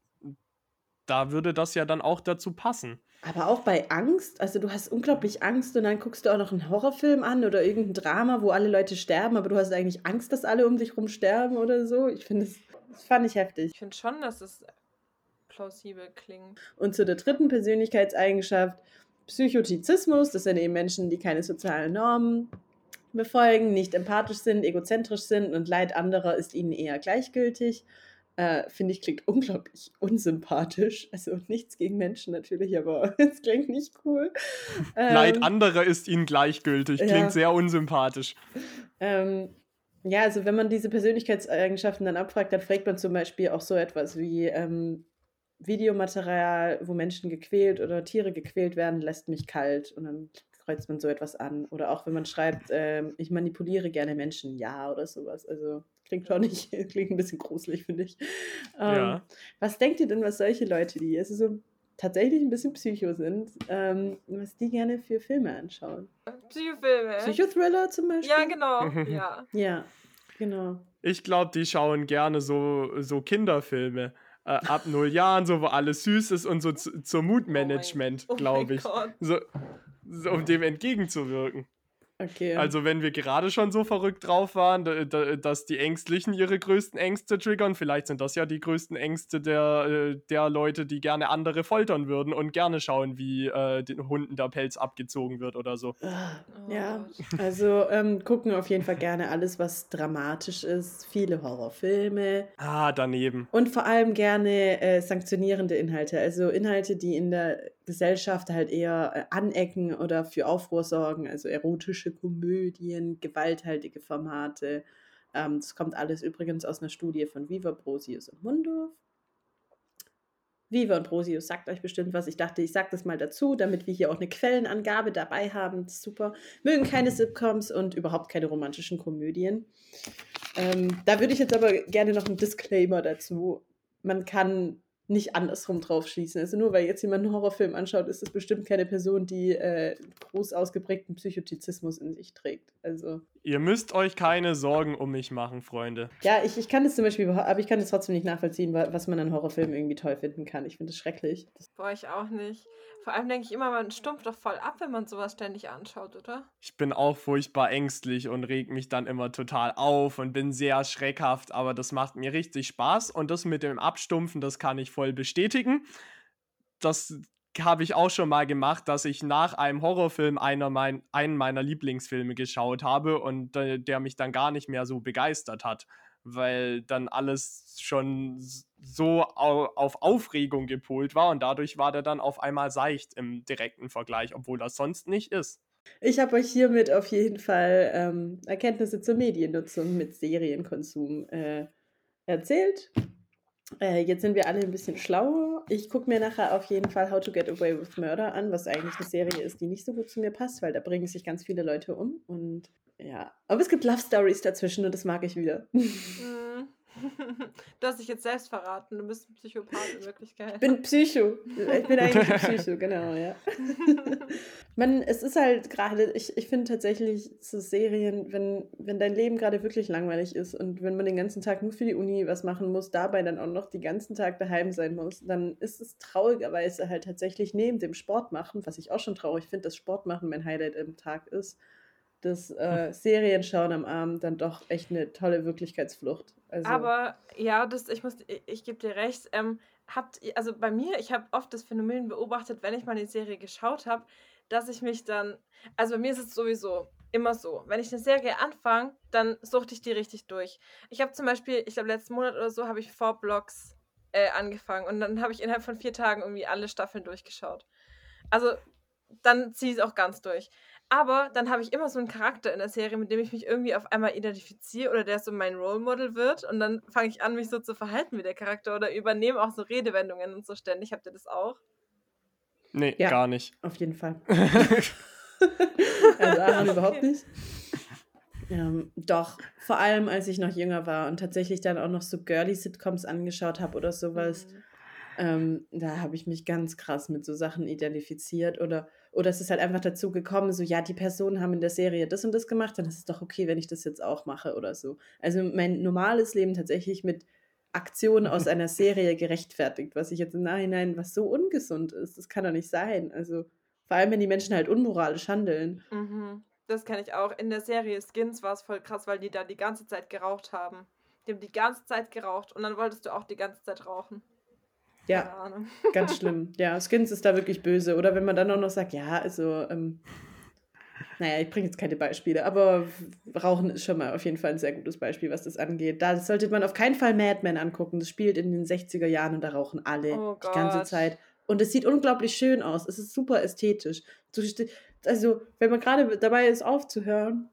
da würde das ja dann auch dazu passen. Aber auch bei Angst, also du hast unglaublich Angst und dann guckst du auch noch einen Horrorfilm an oder irgendein Drama, wo alle Leute sterben, aber du hast eigentlich Angst, dass alle um dich rum sterben oder so. Ich finde, das, das fand ich heftig. Ich finde schon, dass es plausibel klingt. Und zu der dritten Persönlichkeitseigenschaft, Psychotizismus, das sind eben Menschen, die keine sozialen Normen befolgen, nicht empathisch sind, egozentrisch sind und Leid anderer ist ihnen eher gleichgültig. Äh, Finde ich, klingt (laughs) unglaublich unsympathisch. Also nichts gegen Menschen natürlich, aber (laughs) es klingt nicht cool. Ähm, Leid anderer ist ihnen gleichgültig. Klingt ja. sehr unsympathisch. Ähm, ja, also wenn man diese Persönlichkeitseigenschaften dann abfragt, dann fragt man zum Beispiel auch so etwas wie ähm, Videomaterial, wo Menschen gequält oder Tiere gequält werden, lässt mich kalt. Und dann kreuzt man so etwas an. Oder auch wenn man schreibt, ähm, ich manipuliere gerne Menschen, ja oder sowas. Also klingt auch nicht, (laughs) klingt ein bisschen gruselig, finde ich. Ähm, ja. Was denkt ihr denn, was solche Leute, die also so tatsächlich ein bisschen Psycho sind, ähm, was die gerne für Filme anschauen? Psychofilme. Psychothriller zum Beispiel? Ja, genau. (laughs) ja. ja, genau. Ich glaube, die schauen gerne so, so Kinderfilme. Äh, ab null Jahren, so wo alles süß ist und so zu, zur Mutmanagement, oh glaube ich. So, so, um dem entgegenzuwirken. Okay. Also wenn wir gerade schon so verrückt drauf waren, dass die Ängstlichen ihre größten Ängste triggern, vielleicht sind das ja die größten Ängste der, äh, der Leute, die gerne andere foltern würden und gerne schauen, wie äh, den Hunden der Pelz abgezogen wird oder so. Ah, ja, also ähm, gucken auf jeden Fall gerne alles, was dramatisch ist, viele Horrorfilme. Ah, daneben. Und vor allem gerne äh, sanktionierende Inhalte, also Inhalte, die in der Gesellschaft halt eher äh, anecken oder für Aufruhr sorgen, also erotische Komödien, gewalthaltige Formate. Ähm, das kommt alles übrigens aus einer Studie von Viva, Brosius und Mundorf. Viva und Brosius sagt euch bestimmt was. Ich dachte, ich sage das mal dazu, damit wir hier auch eine Quellenangabe dabei haben. Super. Mögen keine Sitcoms und überhaupt keine romantischen Komödien. Ähm, da würde ich jetzt aber gerne noch einen Disclaimer dazu. Man kann nicht andersrum drauf schließen. Also nur weil jetzt jemand einen Horrorfilm anschaut, ist es bestimmt keine Person, die äh, groß ausgeprägten Psychotizismus in sich trägt. Also Ihr müsst euch keine Sorgen um mich machen, Freunde. Ja, ich, ich kann das zum Beispiel, aber ich kann es trotzdem nicht nachvollziehen, was man an Horrorfilmen irgendwie toll finden kann. Ich finde das schrecklich. Boah, ich auch nicht. Vor allem denke ich immer, man stumpft doch voll ab, wenn man sowas ständig anschaut, oder? Ich bin auch furchtbar ängstlich und reg mich dann immer total auf und bin sehr schreckhaft, aber das macht mir richtig Spaß und das mit dem Abstumpfen, das kann ich voll bestätigen. Das habe ich auch schon mal gemacht, dass ich nach einem Horrorfilm einer mein, einen meiner Lieblingsfilme geschaut habe und äh, der mich dann gar nicht mehr so begeistert hat, weil dann alles schon so au auf Aufregung gepolt war und dadurch war der dann auf einmal seicht im direkten Vergleich, obwohl das sonst nicht ist. Ich habe euch hiermit auf jeden Fall ähm, Erkenntnisse zur Mediennutzung mit Serienkonsum äh, erzählt. Äh, jetzt sind wir alle ein bisschen schlauer. Ich gucke mir nachher auf jeden Fall How to Get Away with Murder an, was eigentlich eine Serie ist, die nicht so gut zu mir passt, weil da bringen sich ganz viele Leute um. Und ja, aber es gibt Love Stories dazwischen und das mag ich wieder. Mhm. (laughs) Du hast dich jetzt selbst verraten. Du bist ein Psychopath in Wirklichkeit. Ich bin Psycho. Ich bin eigentlich Psycho, genau, ja. (laughs) Man, es ist halt gerade, ich, ich finde tatsächlich so Serien, wenn, wenn dein Leben gerade wirklich langweilig ist und wenn man den ganzen Tag nur für die Uni was machen muss, dabei dann auch noch den ganzen Tag daheim sein muss, dann ist es traurigerweise halt tatsächlich neben dem Sport machen, was ich auch schon traurig finde, dass Sport machen mein Highlight im Tag ist, das äh, (laughs) Serienschauen am Abend dann doch echt eine tolle Wirklichkeitsflucht. Also, Aber ja, das, ich muss, ich, ich gebe dir recht. Ähm, habt also bei mir, ich habe oft das Phänomen beobachtet, wenn ich mal eine Serie geschaut habe, dass ich mich dann, also bei mir ist es sowieso immer so, wenn ich eine Serie anfange, dann suchte ich die richtig durch. Ich habe zum Beispiel, ich glaube letzten Monat oder so, habe ich Four Blocks äh, angefangen und dann habe ich innerhalb von vier Tagen irgendwie alle Staffeln durchgeschaut. Also dann ziehe ich es auch ganz durch. Aber dann habe ich immer so einen Charakter in der Serie, mit dem ich mich irgendwie auf einmal identifiziere oder der so mein Role Model wird. Und dann fange ich an, mich so zu verhalten wie der Charakter oder übernehme auch so Redewendungen und so ständig. Habt ihr das auch? Nee, ja, gar nicht. Auf jeden Fall. (laughs) (laughs) also Aaron überhaupt nicht. Ähm, doch, vor allem als ich noch jünger war und tatsächlich dann auch noch so Girly-Sitcoms angeschaut habe oder sowas. Mhm. Ähm, da habe ich mich ganz krass mit so Sachen identifiziert oder, oder es ist halt einfach dazu gekommen, so, ja, die Personen haben in der Serie das und das gemacht, dann ist es doch okay, wenn ich das jetzt auch mache oder so. Also mein normales Leben tatsächlich mit Aktionen aus (laughs) einer Serie gerechtfertigt, was ich jetzt im Nachhinein, was so ungesund ist, das kann doch nicht sein. Also vor allem, wenn die Menschen halt unmoralisch handeln. Mhm. Das kenne ich auch. In der Serie Skins war es voll krass, weil die da die ganze Zeit geraucht haben. Die haben die ganze Zeit geraucht und dann wolltest du auch die ganze Zeit rauchen. Ja, (laughs) ganz schlimm. Ja, Skins ist da wirklich böse. Oder wenn man dann auch noch sagt, ja, also, ähm, naja, ich bringe jetzt keine Beispiele, aber Rauchen ist schon mal auf jeden Fall ein sehr gutes Beispiel, was das angeht. Da sollte man auf keinen Fall Mad Men angucken. Das spielt in den 60er Jahren und da rauchen alle oh die ganze Zeit. Und es sieht unglaublich schön aus. Es ist super ästhetisch. Also, wenn man gerade dabei ist, aufzuhören,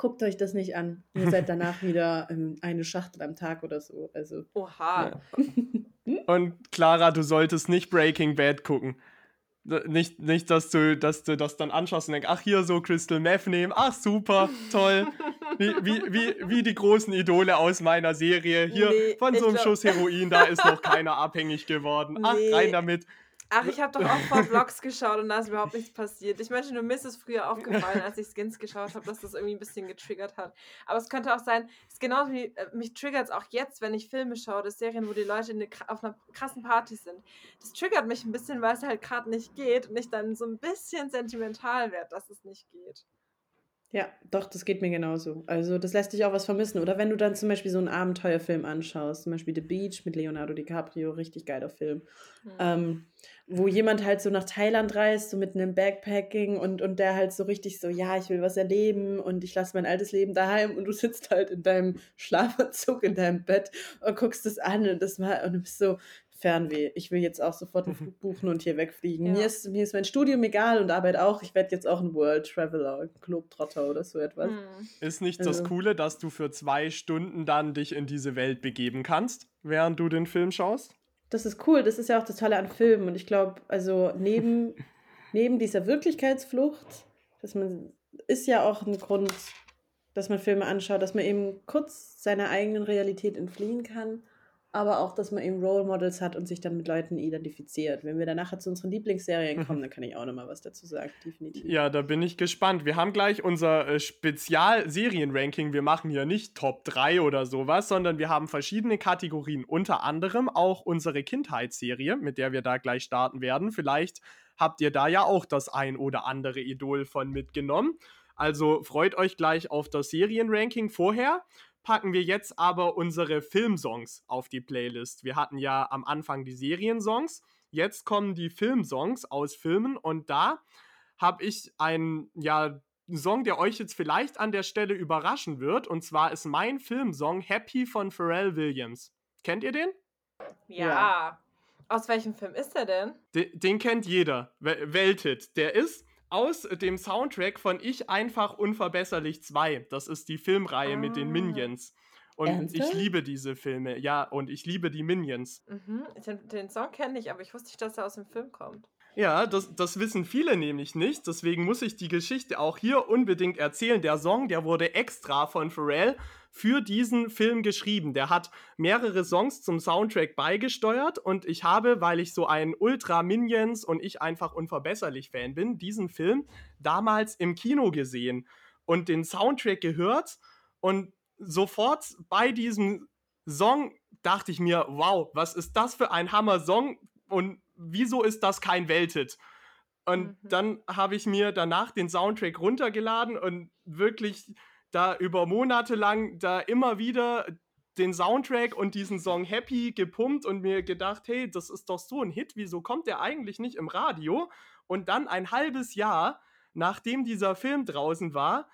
guckt euch das nicht an. Ihr seid danach (laughs) wieder ähm, eine Schachtel am Tag oder so. Also, Oha. Ja. (laughs) Und Clara, du solltest nicht Breaking Bad gucken. Nicht, nicht dass, du, dass du das dann anschaust und denkst, ach hier so Crystal Meth nehmen, ach super, toll. Wie, wie, wie, wie die großen Idole aus meiner Serie. Hier nee, von so einem Schuss Heroin, da ist noch keiner abhängig geworden. Ach, nee. rein damit. Ach, ich habe doch auch vor Vlogs geschaut und da ist überhaupt nichts passiert. Ich möchte nur, mir ist früher aufgefallen, als ich Skins geschaut habe, dass das irgendwie ein bisschen getriggert hat. Aber es könnte auch sein, es ist genauso wie, äh, mich triggert es auch jetzt, wenn ich Filme schaue, das Serien, wo die Leute eine, auf einer krassen Party sind. Das triggert mich ein bisschen, weil es halt gerade nicht geht und ich dann so ein bisschen sentimental werde, dass es nicht geht. Ja, doch, das geht mir genauso. Also, das lässt dich auch was vermissen. Oder wenn du dann zum Beispiel so einen Abenteuerfilm anschaust, zum Beispiel The Beach mit Leonardo DiCaprio, richtig geiler Film, mhm. ähm, wo jemand halt so nach Thailand reist, so mit einem Backpacking und, und der halt so richtig so, ja, ich will was erleben und ich lasse mein altes Leben daheim und du sitzt halt in deinem Schlafanzug in deinem Bett und guckst das an und das mal und du bist so, Fernweh. Ich will jetzt auch sofort einen Flug buchen und hier wegfliegen. Ja. Mir, ist, mir ist mein Studium egal und Arbeit auch. Ich werde jetzt auch ein World Traveler, Globetrotter oder so etwas. Hm. Ist nicht also. das Coole, dass du für zwei Stunden dann dich in diese Welt begeben kannst, während du den Film schaust? Das ist cool. Das ist ja auch das Tolle an Filmen. Und ich glaube, also neben, (laughs) neben dieser Wirklichkeitsflucht, dass man ist ja auch ein Grund, dass man Filme anschaut, dass man eben kurz seiner eigenen Realität entfliehen kann aber auch, dass man eben Role Models hat und sich dann mit Leuten identifiziert. Wenn wir dann nachher zu unseren Lieblingsserien mhm. kommen, dann kann ich auch nochmal was dazu sagen, definitiv. Ja, da bin ich gespannt. Wir haben gleich unser äh, Spezial-Serien-Ranking. Wir machen hier nicht Top 3 oder sowas, sondern wir haben verschiedene Kategorien, unter anderem auch unsere Kindheitsserie, mit der wir da gleich starten werden. Vielleicht habt ihr da ja auch das ein oder andere Idol von mitgenommen. Also freut euch gleich auf das Serienranking vorher packen wir jetzt aber unsere Filmsongs auf die Playlist. Wir hatten ja am Anfang die Seriensongs, jetzt kommen die Filmsongs aus Filmen und da habe ich einen, ja, Song, der euch jetzt vielleicht an der Stelle überraschen wird. Und zwar ist mein Filmsong Happy von Pharrell Williams. Kennt ihr den? Ja. ja. Aus welchem Film ist er denn? Den, den kennt jeder. Welthit. Der ist aus dem Soundtrack von Ich einfach unverbesserlich 2. Das ist die Filmreihe ah. mit den ah. Minions. Und Ernsthaft? ich liebe diese Filme, ja, und ich liebe die Minions. Mhm. Den, den Song kenne ich, aber ich wusste nicht, dass er aus dem Film kommt. Ja, das, das wissen viele nämlich nicht. Deswegen muss ich die Geschichte auch hier unbedingt erzählen. Der Song, der wurde extra von Pharrell für diesen Film geschrieben. Der hat mehrere Songs zum Soundtrack beigesteuert und ich habe, weil ich so ein Ultra Minions und ich einfach unverbesserlich Fan bin, diesen Film damals im Kino gesehen und den Soundtrack gehört und sofort bei diesem Song dachte ich mir, wow, was ist das für ein Hammer-Song und wieso ist das kein Welthit? Und mhm. dann habe ich mir danach den Soundtrack runtergeladen und wirklich da über Monate lang da immer wieder den Soundtrack und diesen Song Happy gepumpt und mir gedacht, hey, das ist doch so ein Hit, wieso kommt der eigentlich nicht im Radio? Und dann ein halbes Jahr, nachdem dieser Film draußen war,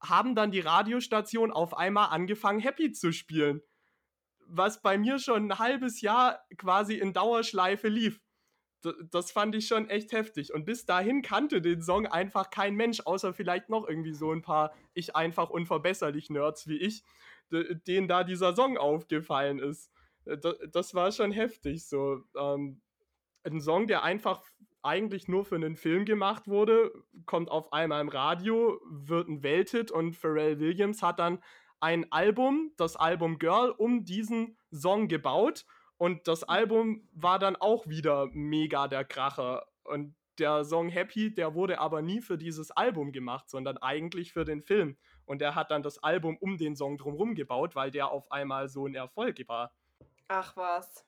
haben dann die Radiostationen auf einmal angefangen, Happy zu spielen. Was bei mir schon ein halbes Jahr quasi in Dauerschleife lief das fand ich schon echt heftig. Und bis dahin kannte den Song einfach kein Mensch, außer vielleicht noch irgendwie so ein paar ich einfach unverbesserlich Nerds wie ich, denen da dieser Song aufgefallen ist. Das war schon heftig. So ähm, ein Song, der einfach eigentlich nur für einen Film gemacht wurde, kommt auf einmal im Radio, wird ein Welthit und Pharrell Williams hat dann ein Album, das Album Girl, um diesen Song gebaut. Und das Album war dann auch wieder mega der Kracher. Und der Song Happy, der wurde aber nie für dieses Album gemacht, sondern eigentlich für den Film. Und er hat dann das Album um den Song drumherum gebaut, weil der auf einmal so ein Erfolg war. Ach was.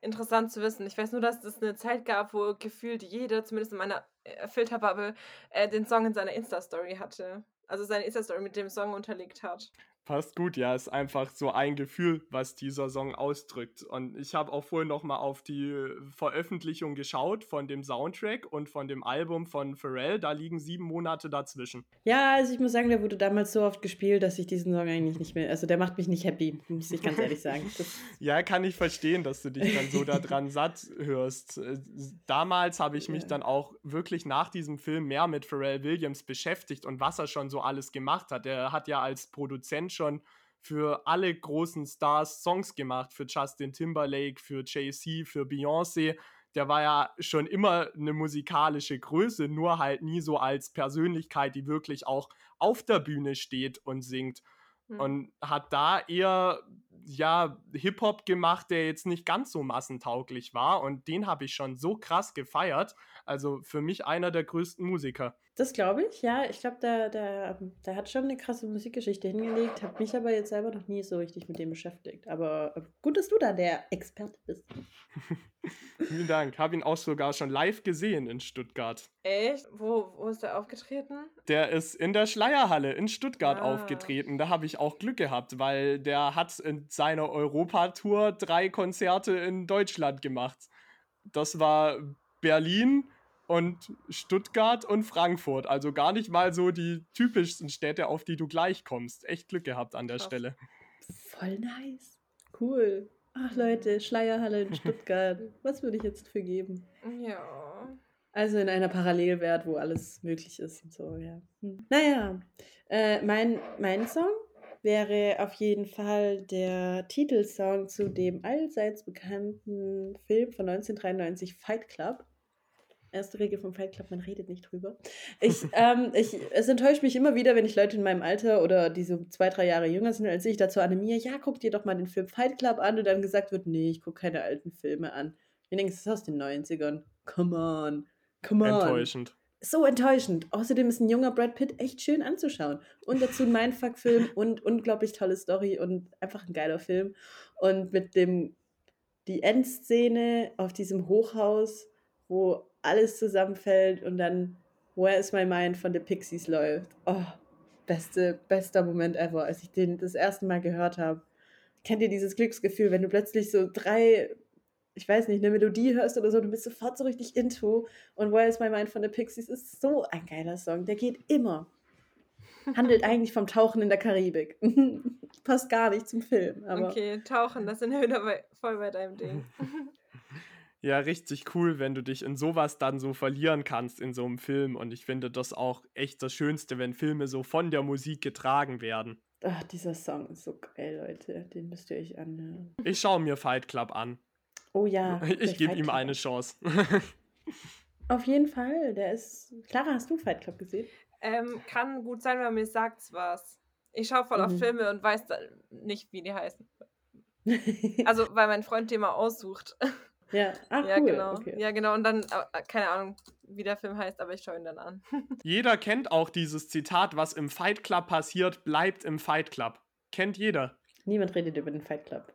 Interessant zu wissen. Ich weiß nur, dass es eine Zeit gab, wo gefühlt jeder, zumindest in meiner äh, Filterbubble, äh, den Song in seiner Insta-Story hatte. Also seine Insta-Story mit dem Song unterlegt hat. Passt gut, ja, ist einfach so ein Gefühl, was dieser Song ausdrückt. Und ich habe auch vorhin noch mal auf die Veröffentlichung geschaut von dem Soundtrack und von dem Album von Pharrell. Da liegen sieben Monate dazwischen. Ja, also ich muss sagen, der wurde damals so oft gespielt, dass ich diesen Song eigentlich nicht mehr, also der macht mich nicht happy, muss ich ganz ehrlich sagen. (laughs) Ja, kann ich verstehen, dass du dich dann so daran satt hörst. Damals habe ich mich ja. dann auch wirklich nach diesem Film mehr mit Pharrell Williams beschäftigt und was er schon so alles gemacht hat. Er hat ja als Produzent schon für alle großen Stars Songs gemacht, für Justin Timberlake, für Jay-Z, für Beyoncé. Der war ja schon immer eine musikalische Größe, nur halt nie so als Persönlichkeit, die wirklich auch auf der Bühne steht und singt. Mhm. Und hat da eher ja Hip-Hop gemacht, der jetzt nicht ganz so massentauglich war. Und den habe ich schon so krass gefeiert. Also für mich einer der größten Musiker. Das glaube ich, ja. Ich glaube, der, der, der hat schon eine krasse Musikgeschichte hingelegt, habe mich aber jetzt selber noch nie so richtig mit dem beschäftigt. Aber äh, gut, dass du da der Experte bist. (laughs) Vielen Dank. Habe ihn auch sogar schon live gesehen in Stuttgart. Echt? Wo, wo ist der aufgetreten? Der ist in der Schleierhalle in Stuttgart ah. aufgetreten. Da habe ich auch Glück gehabt, weil der hat in seiner Europatour drei Konzerte in Deutschland gemacht. Das war Berlin, und Stuttgart und Frankfurt. Also gar nicht mal so die typischsten Städte, auf die du gleich kommst. Echt Glück gehabt an der Krass. Stelle. Voll nice. Cool. Ach Leute, Schleierhalle in Stuttgart. (laughs) Was würde ich jetzt für geben? Ja. Also in einer Parallelwelt, wo alles möglich ist und so, ja. Hm. Naja, äh, mein, mein Song wäre auf jeden Fall der Titelsong zu dem allseits bekannten Film von 1993 Fight Club erste Regel vom Fight Club, man redet nicht drüber. Ich, (laughs) ähm, ich, es enttäuscht mich immer wieder, wenn ich Leute in meinem Alter oder die so zwei, drei Jahre jünger sind als ich dazu animiere, ja, guck dir doch mal den Film Fight Club an und dann gesagt wird, nee, ich gucke keine alten Filme an. Ich denke, es ist aus den 90ern. Come on. Come on. Enttäuschend. So enttäuschend. Außerdem ist ein junger Brad Pitt echt schön anzuschauen. Und dazu ein Mindfuck-Film (laughs) und unglaublich tolle Story und einfach ein geiler Film. Und mit dem, die Endszene auf diesem Hochhaus, wo alles zusammenfällt und dann Where is My Mind von The Pixies läuft. Oh, beste, bester Moment ever, als ich den das erste Mal gehört habe. Kennt ihr dieses Glücksgefühl, wenn du plötzlich so drei, ich weiß nicht, eine Melodie hörst oder so, du bist sofort so richtig into und Where is My Mind von The Pixies ist so ein geiler Song, der geht immer. Handelt (laughs) eigentlich vom Tauchen in der Karibik. (laughs) Passt gar nicht zum Film. Aber okay, Tauchen, das sind wir wieder voll bei deinem Ding. (laughs) Ja, richtig cool, wenn du dich in sowas dann so verlieren kannst in so einem Film. Und ich finde das auch echt das Schönste, wenn Filme so von der Musik getragen werden. Ach, dieser Song ist so geil, Leute. Den müsst ihr euch anhören. Ich schaue mir Fight Club an. Oh ja. (laughs) Ich gebe ihm eine Chance. Auf jeden Fall. Der ist. Clara, hast du Fight Club gesehen? Ähm, kann gut sein, weil mir sagt's was. Ich schaue voll mhm. auf Filme und weiß nicht, wie die heißen. (laughs) also, weil mein Freund den mal aussucht. Ja, Ach, ja cool. genau. Okay. Ja, genau. Und dann, äh, keine Ahnung, wie der Film heißt, aber ich schaue ihn dann an. (laughs) jeder kennt auch dieses Zitat, was im Fight Club passiert, bleibt im Fight Club. Kennt jeder. Niemand redet über den Fight Club.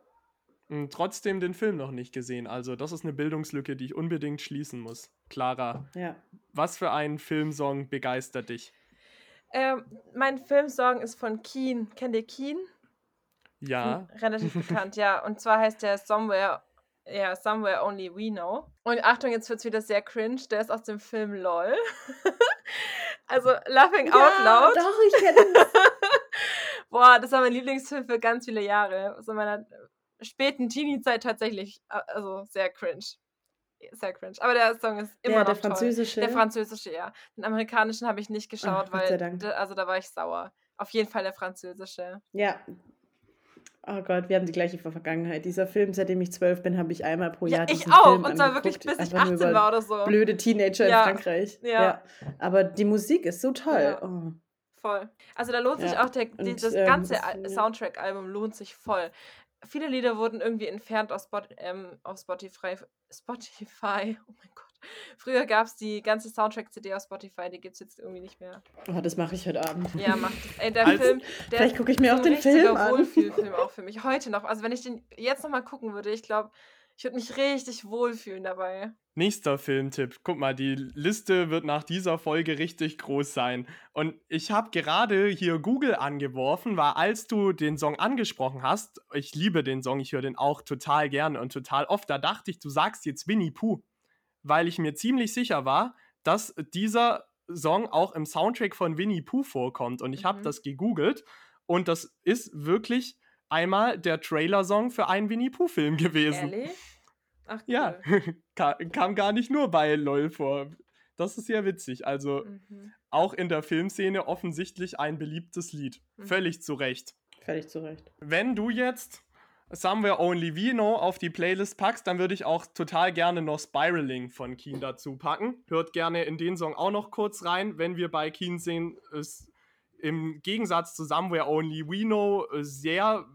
Und hm, trotzdem den Film noch nicht gesehen. Also, das ist eine Bildungslücke, die ich unbedingt schließen muss. Clara, ja. was für ein Filmsong begeistert dich? Ähm, mein Filmsong ist von Keen. Kennt ihr Keen? Ja. Relativ (laughs) bekannt, ja. Und zwar heißt der Somewhere ja, Somewhere Only We Know. Und Achtung, jetzt wird es wieder sehr cringe. Der ist aus dem Film LOL. (laughs) also Laughing ja, Out Loud. Doch, ich kenne das. (laughs) Boah, das war mein Lieblingsfilm für ganz viele Jahre. Aus meiner späten Teenie-Zeit tatsächlich. Also sehr cringe. Sehr cringe. Aber der Song ist immer ja, noch der französische. Toll. Der französische, ja. Den amerikanischen habe ich nicht geschaut, Ach, weil. Also da war ich sauer. Auf jeden Fall der französische. Ja, Oh Gott, wir haben die gleiche Vergangenheit. Dieser Film, seitdem ich zwölf bin, habe ich einmal pro Jahr Ja, ich auch. Film Und zwar angeguckt. wirklich, bis ich Einfach nur 18 über war oder so. Blöde Teenager Ja, in Frankreich. ja. Aber die Musik ist so toll. Ja. Oh. Voll. Also da lohnt sich Ja, auch der, die, das ähm, ganze Soundtrack-Album lohnt sich voll. Viele Lieder wurden irgendwie entfernt aus Spot, ähm, auf Spotify. Spotify, (laughs) oh mein Gott. Früher gab es die ganze Soundtrack-CD auf Spotify, die gibt es jetzt irgendwie nicht mehr. Oh, das mache ich heute Abend. Ja, macht das. Ey, der Als- Film, der Vielleicht gucke ich mir auch den Film an. Wohlfühlfilm auch für mich. Heute noch. Also wenn ich den jetzt nochmal gucken würde, ich glaube, ich würde mich richtig wohlfühlen dabei. Nächster Filmtipp. Guck mal, die Liste wird nach dieser Folge richtig groß sein. Und ich habe gerade hier Google angeworfen, weil als du den Song angesprochen hast, ich liebe den Song, ich höre den auch total gerne und total oft, da dachte ich, du sagst jetzt Winnie Pooh, weil ich mir ziemlich sicher war, dass dieser Song auch im Soundtrack von Winnie Pooh vorkommt. Und ich habe Mhm. das gegoogelt und das ist wirklich einmal der Trailer-Song für einen Winnie Pooh-Film gewesen. Ehrlich? Ach, cool. Ja, (laughs) Ka- kam gar nicht nur bei LOL vor. Das ist ja witzig. Also Mhm. auch in der Filmszene offensichtlich ein beliebtes Lied. Mhm. Völlig zu Recht. Völlig zurecht. Wenn du jetzt Somewhere Only We Know auf die Playlist packst, dann würde ich auch total gerne noch Spiraling von Keen dazu packen. Hört gerne in den Song auch noch kurz rein, wenn wir bei Keen sehen, ist im Gegensatz zu Somewhere Only We Know äh, sehr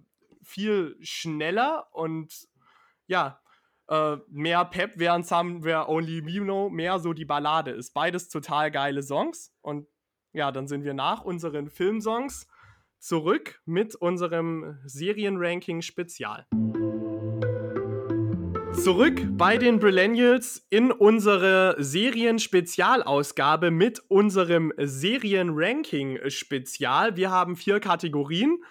viel schneller und ja, äh, mehr Pep, während Somewhere Only We Know mehr so die Ballade ist. Beides total geile Songs und ja, dann sind wir nach unseren Filmsongs zurück mit unserem Serienranking-Spezial. Zurück bei den Brillennials in unsere Serien-Spezialausgabe mit unserem Serien-Ranking-Spezial. Wir haben vier Kategorien,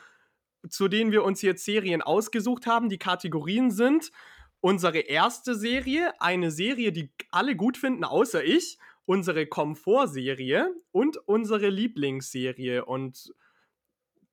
zu denen wir uns jetzt Serien ausgesucht haben. Die Kategorien sind unsere erste Serie, eine Serie, die alle gut finden, außer ich, unsere Komfortserie und unsere Lieblingsserie. Und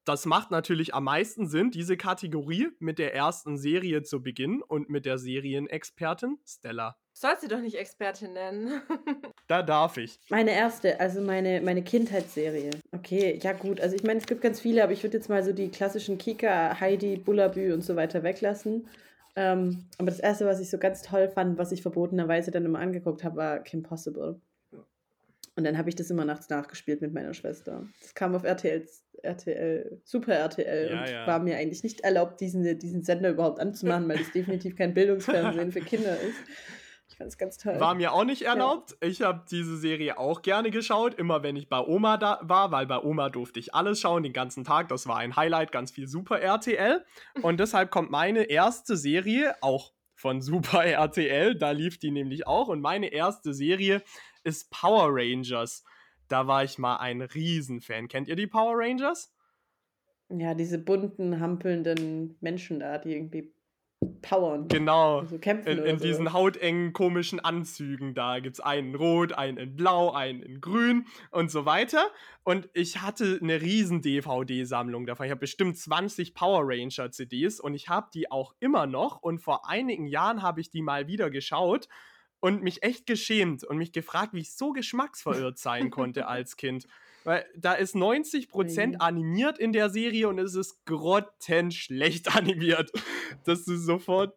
das macht natürlich am meisten Sinn, diese Kategorie mit der ersten Serie zu beginnen und mit der Serienexpertin Stella. Sollst du doch nicht Expertin nennen. (laughs) Da darf ich. Meine erste, also meine, meine Kindheitsserie. Okay, ja gut. Also ich meine, es gibt ganz viele, aber ich würde jetzt mal so die klassischen Kika, Heidi, Bullabü und so weiter weglassen. Ähm, aber das erste, was ich so ganz toll fand, was ich verbotenerweise dann immer angeguckt habe, war Kim Possible. Und dann habe ich das immer nachts nachgespielt mit meiner Schwester. Das kam auf RTL, RTL Super RTL Ja, und ja. war mir eigentlich nicht erlaubt, diesen, diesen Sender überhaupt anzumachen, weil das (laughs) definitiv kein Bildungsfernsehen für Kinder ist. Ich fand es ganz toll. War mir auch nicht erlaubt. Ich habe diese Serie auch gerne geschaut, immer wenn ich bei Oma da war, weil bei Oma durfte ich alles schauen, den ganzen Tag. Das war ein Highlight, ganz viel Super RTL. Und deshalb kommt meine erste Serie auch von Super (laughs) RTL. Da lief die nämlich auch. Und meine erste Serie ist Power Rangers. Da war ich mal ein Riesenfan. Kennt ihr die Power Rangers? Ja, diese bunten, hampelnden Menschen da, die irgendwie powern. Genau. Also kämpfen In, in so. diesen hautengen, komischen Anzügen. Da gibt es einen in Rot, einen in Blau, einen in Grün und so weiter. Und ich hatte eine riesen DVD-Sammlung davon. Ich habe bestimmt 20 Power Ranger CDs und ich habe die auch immer noch. Und vor einigen Jahren habe ich die mal wieder geschaut und mich echt geschämt und mich gefragt, wie ich so geschmacksverirrt sein konnte (laughs) als Kind. Weil da ist 90% Mhm. animiert in der Serie und es ist grottenschlecht (laughs) animiert. Dass du sofort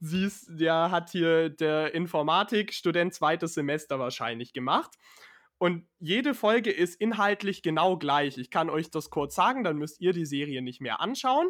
siehst, der hat hier der Informatikstudent zweites Semester wahrscheinlich gemacht. Und jede Folge ist inhaltlich genau gleich. Ich kann euch das kurz sagen, dann müsst ihr die Serie nicht mehr anschauen.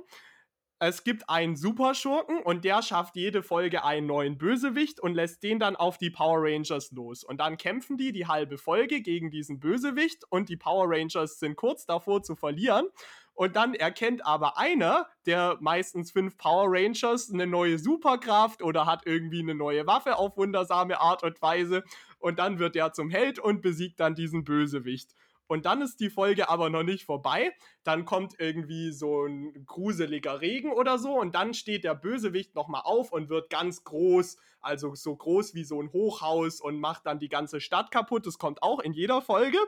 Es gibt einen Superschurken und der schafft jede Folge einen neuen Bösewicht und lässt den dann auf die Power Rangers los. Und dann kämpfen die die halbe Folge gegen diesen Bösewicht und die Power Rangers sind kurz davor zu verlieren. Und dann erkennt aber einer der meistens fünf Power Rangers eine neue Superkraft oder hat irgendwie eine neue Waffe auf wundersame Art und Weise. Und dann wird er zum Held und besiegt dann diesen Bösewicht. Und dann ist die Folge aber noch nicht vorbei. Dann kommt irgendwie so ein gruseliger Regen oder so. Und dann steht der Bösewicht nochmal auf und wird ganz groß. Also so groß wie so ein Hochhaus und macht dann die ganze Stadt kaputt. Das kommt auch in jeder Folge.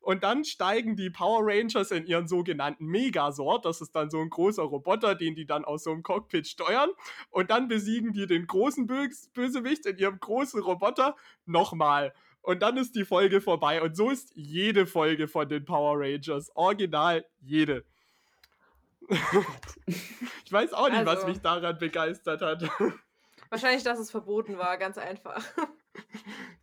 Und dann steigen die Power Rangers in ihren sogenannten Megasort. Das ist dann so ein großer Roboter, den die dann aus so einem Cockpit steuern. Und dann besiegen die den großen Bös Bösewicht in ihrem großen Roboter nochmal. Und dann ist die Folge vorbei. Und so ist jede Folge von den Power Rangers. Original jede. (laughs) ich weiß auch nicht, was Also. mich daran begeistert hat. Wahrscheinlich, dass es verboten war, ganz einfach.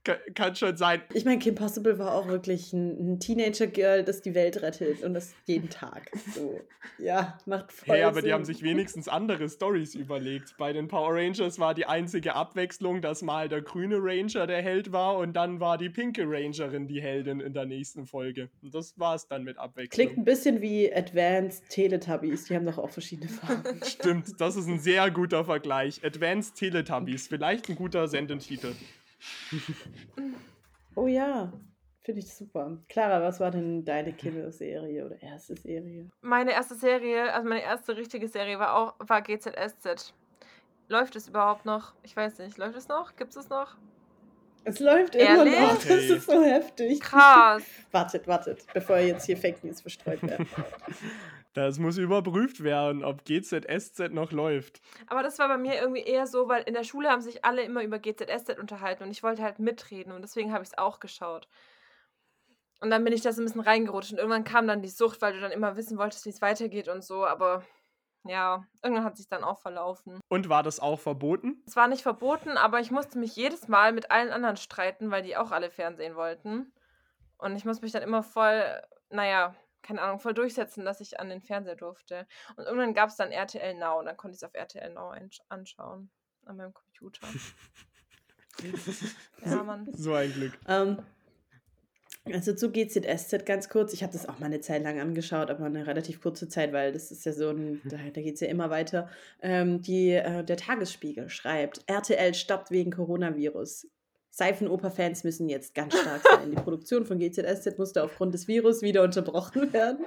Ka- Kann schon sein. Ich meine, Kim Possible war auch wirklich ein, ein Teenager-Girl, das die Welt rettet und das jeden Tag. So, ja, macht voll Hey, aber Sinn. die haben sich wenigstens andere Stories überlegt. Bei den Power Rangers war die einzige Abwechslung, dass mal der grüne Ranger der Held war und dann war die pinke Rangerin die Heldin in der nächsten Folge. Und das war's dann mit Abwechslung. Klingt ein bisschen wie Advanced Teletubbies. Die haben doch auch verschiedene Farben. (laughs) Stimmt, das ist ein sehr guter Vergleich. Advanced Teletubbies, vielleicht ein guter Sendentitel. (laughs) Oh ja, finde ich super. Clara, was war denn deine Kinderserie oder erste Serie? Meine erste Serie, also meine erste richtige Serie war auch war GZSZ. Läuft es überhaupt noch? Ich weiß nicht. Läuft es noch? Gibt es noch? Es läuft immer Ehrlich? noch. (laughs) Das ist so heftig. Krass. (laughs) Wartet, wartet, bevor jetzt hier Fake News verstreut werden. Das muss überprüft werden, ob GZSZ noch läuft. Aber das war bei mir irgendwie eher so, weil in der Schule haben sich alle immer über GZSZ unterhalten und ich wollte halt mitreden und deswegen habe ich es auch geschaut. Und dann bin ich da so ein bisschen reingerutscht und irgendwann kam dann die Sucht, weil du dann immer wissen wolltest, wie es weitergeht und so, aber ja, irgendwann hat sich dann auch verlaufen. Und war das auch verboten? Es war nicht verboten, aber ich musste mich jedes Mal mit allen anderen streiten, weil die auch alle Fernsehen wollten. Und ich musste mich dann immer voll, naja, keine Ahnung, voll durchsetzen, dass ich an den Fernseher durfte. Und irgendwann gab es dann RTL Now und dann konnte ich es auf RTL Now anschauen. An meinem Computer. (laughs) ja, Mann. So ein Glück. ähm, also zu GZSZ ganz kurz. Ich habe das auch mal eine Zeit lang angeschaut, aber eine relativ kurze Zeit, weil das ist ja so ein, (laughs) da, da geht es ja immer weiter. Ähm, die, äh, der Tagesspiegel schreibt, RTL stoppt wegen Coronavirus. Seifenoper-Fans müssen jetzt ganz stark sein. Die Produktion von GZSZ musste aufgrund des Virus wieder unterbrochen (laughs) werden.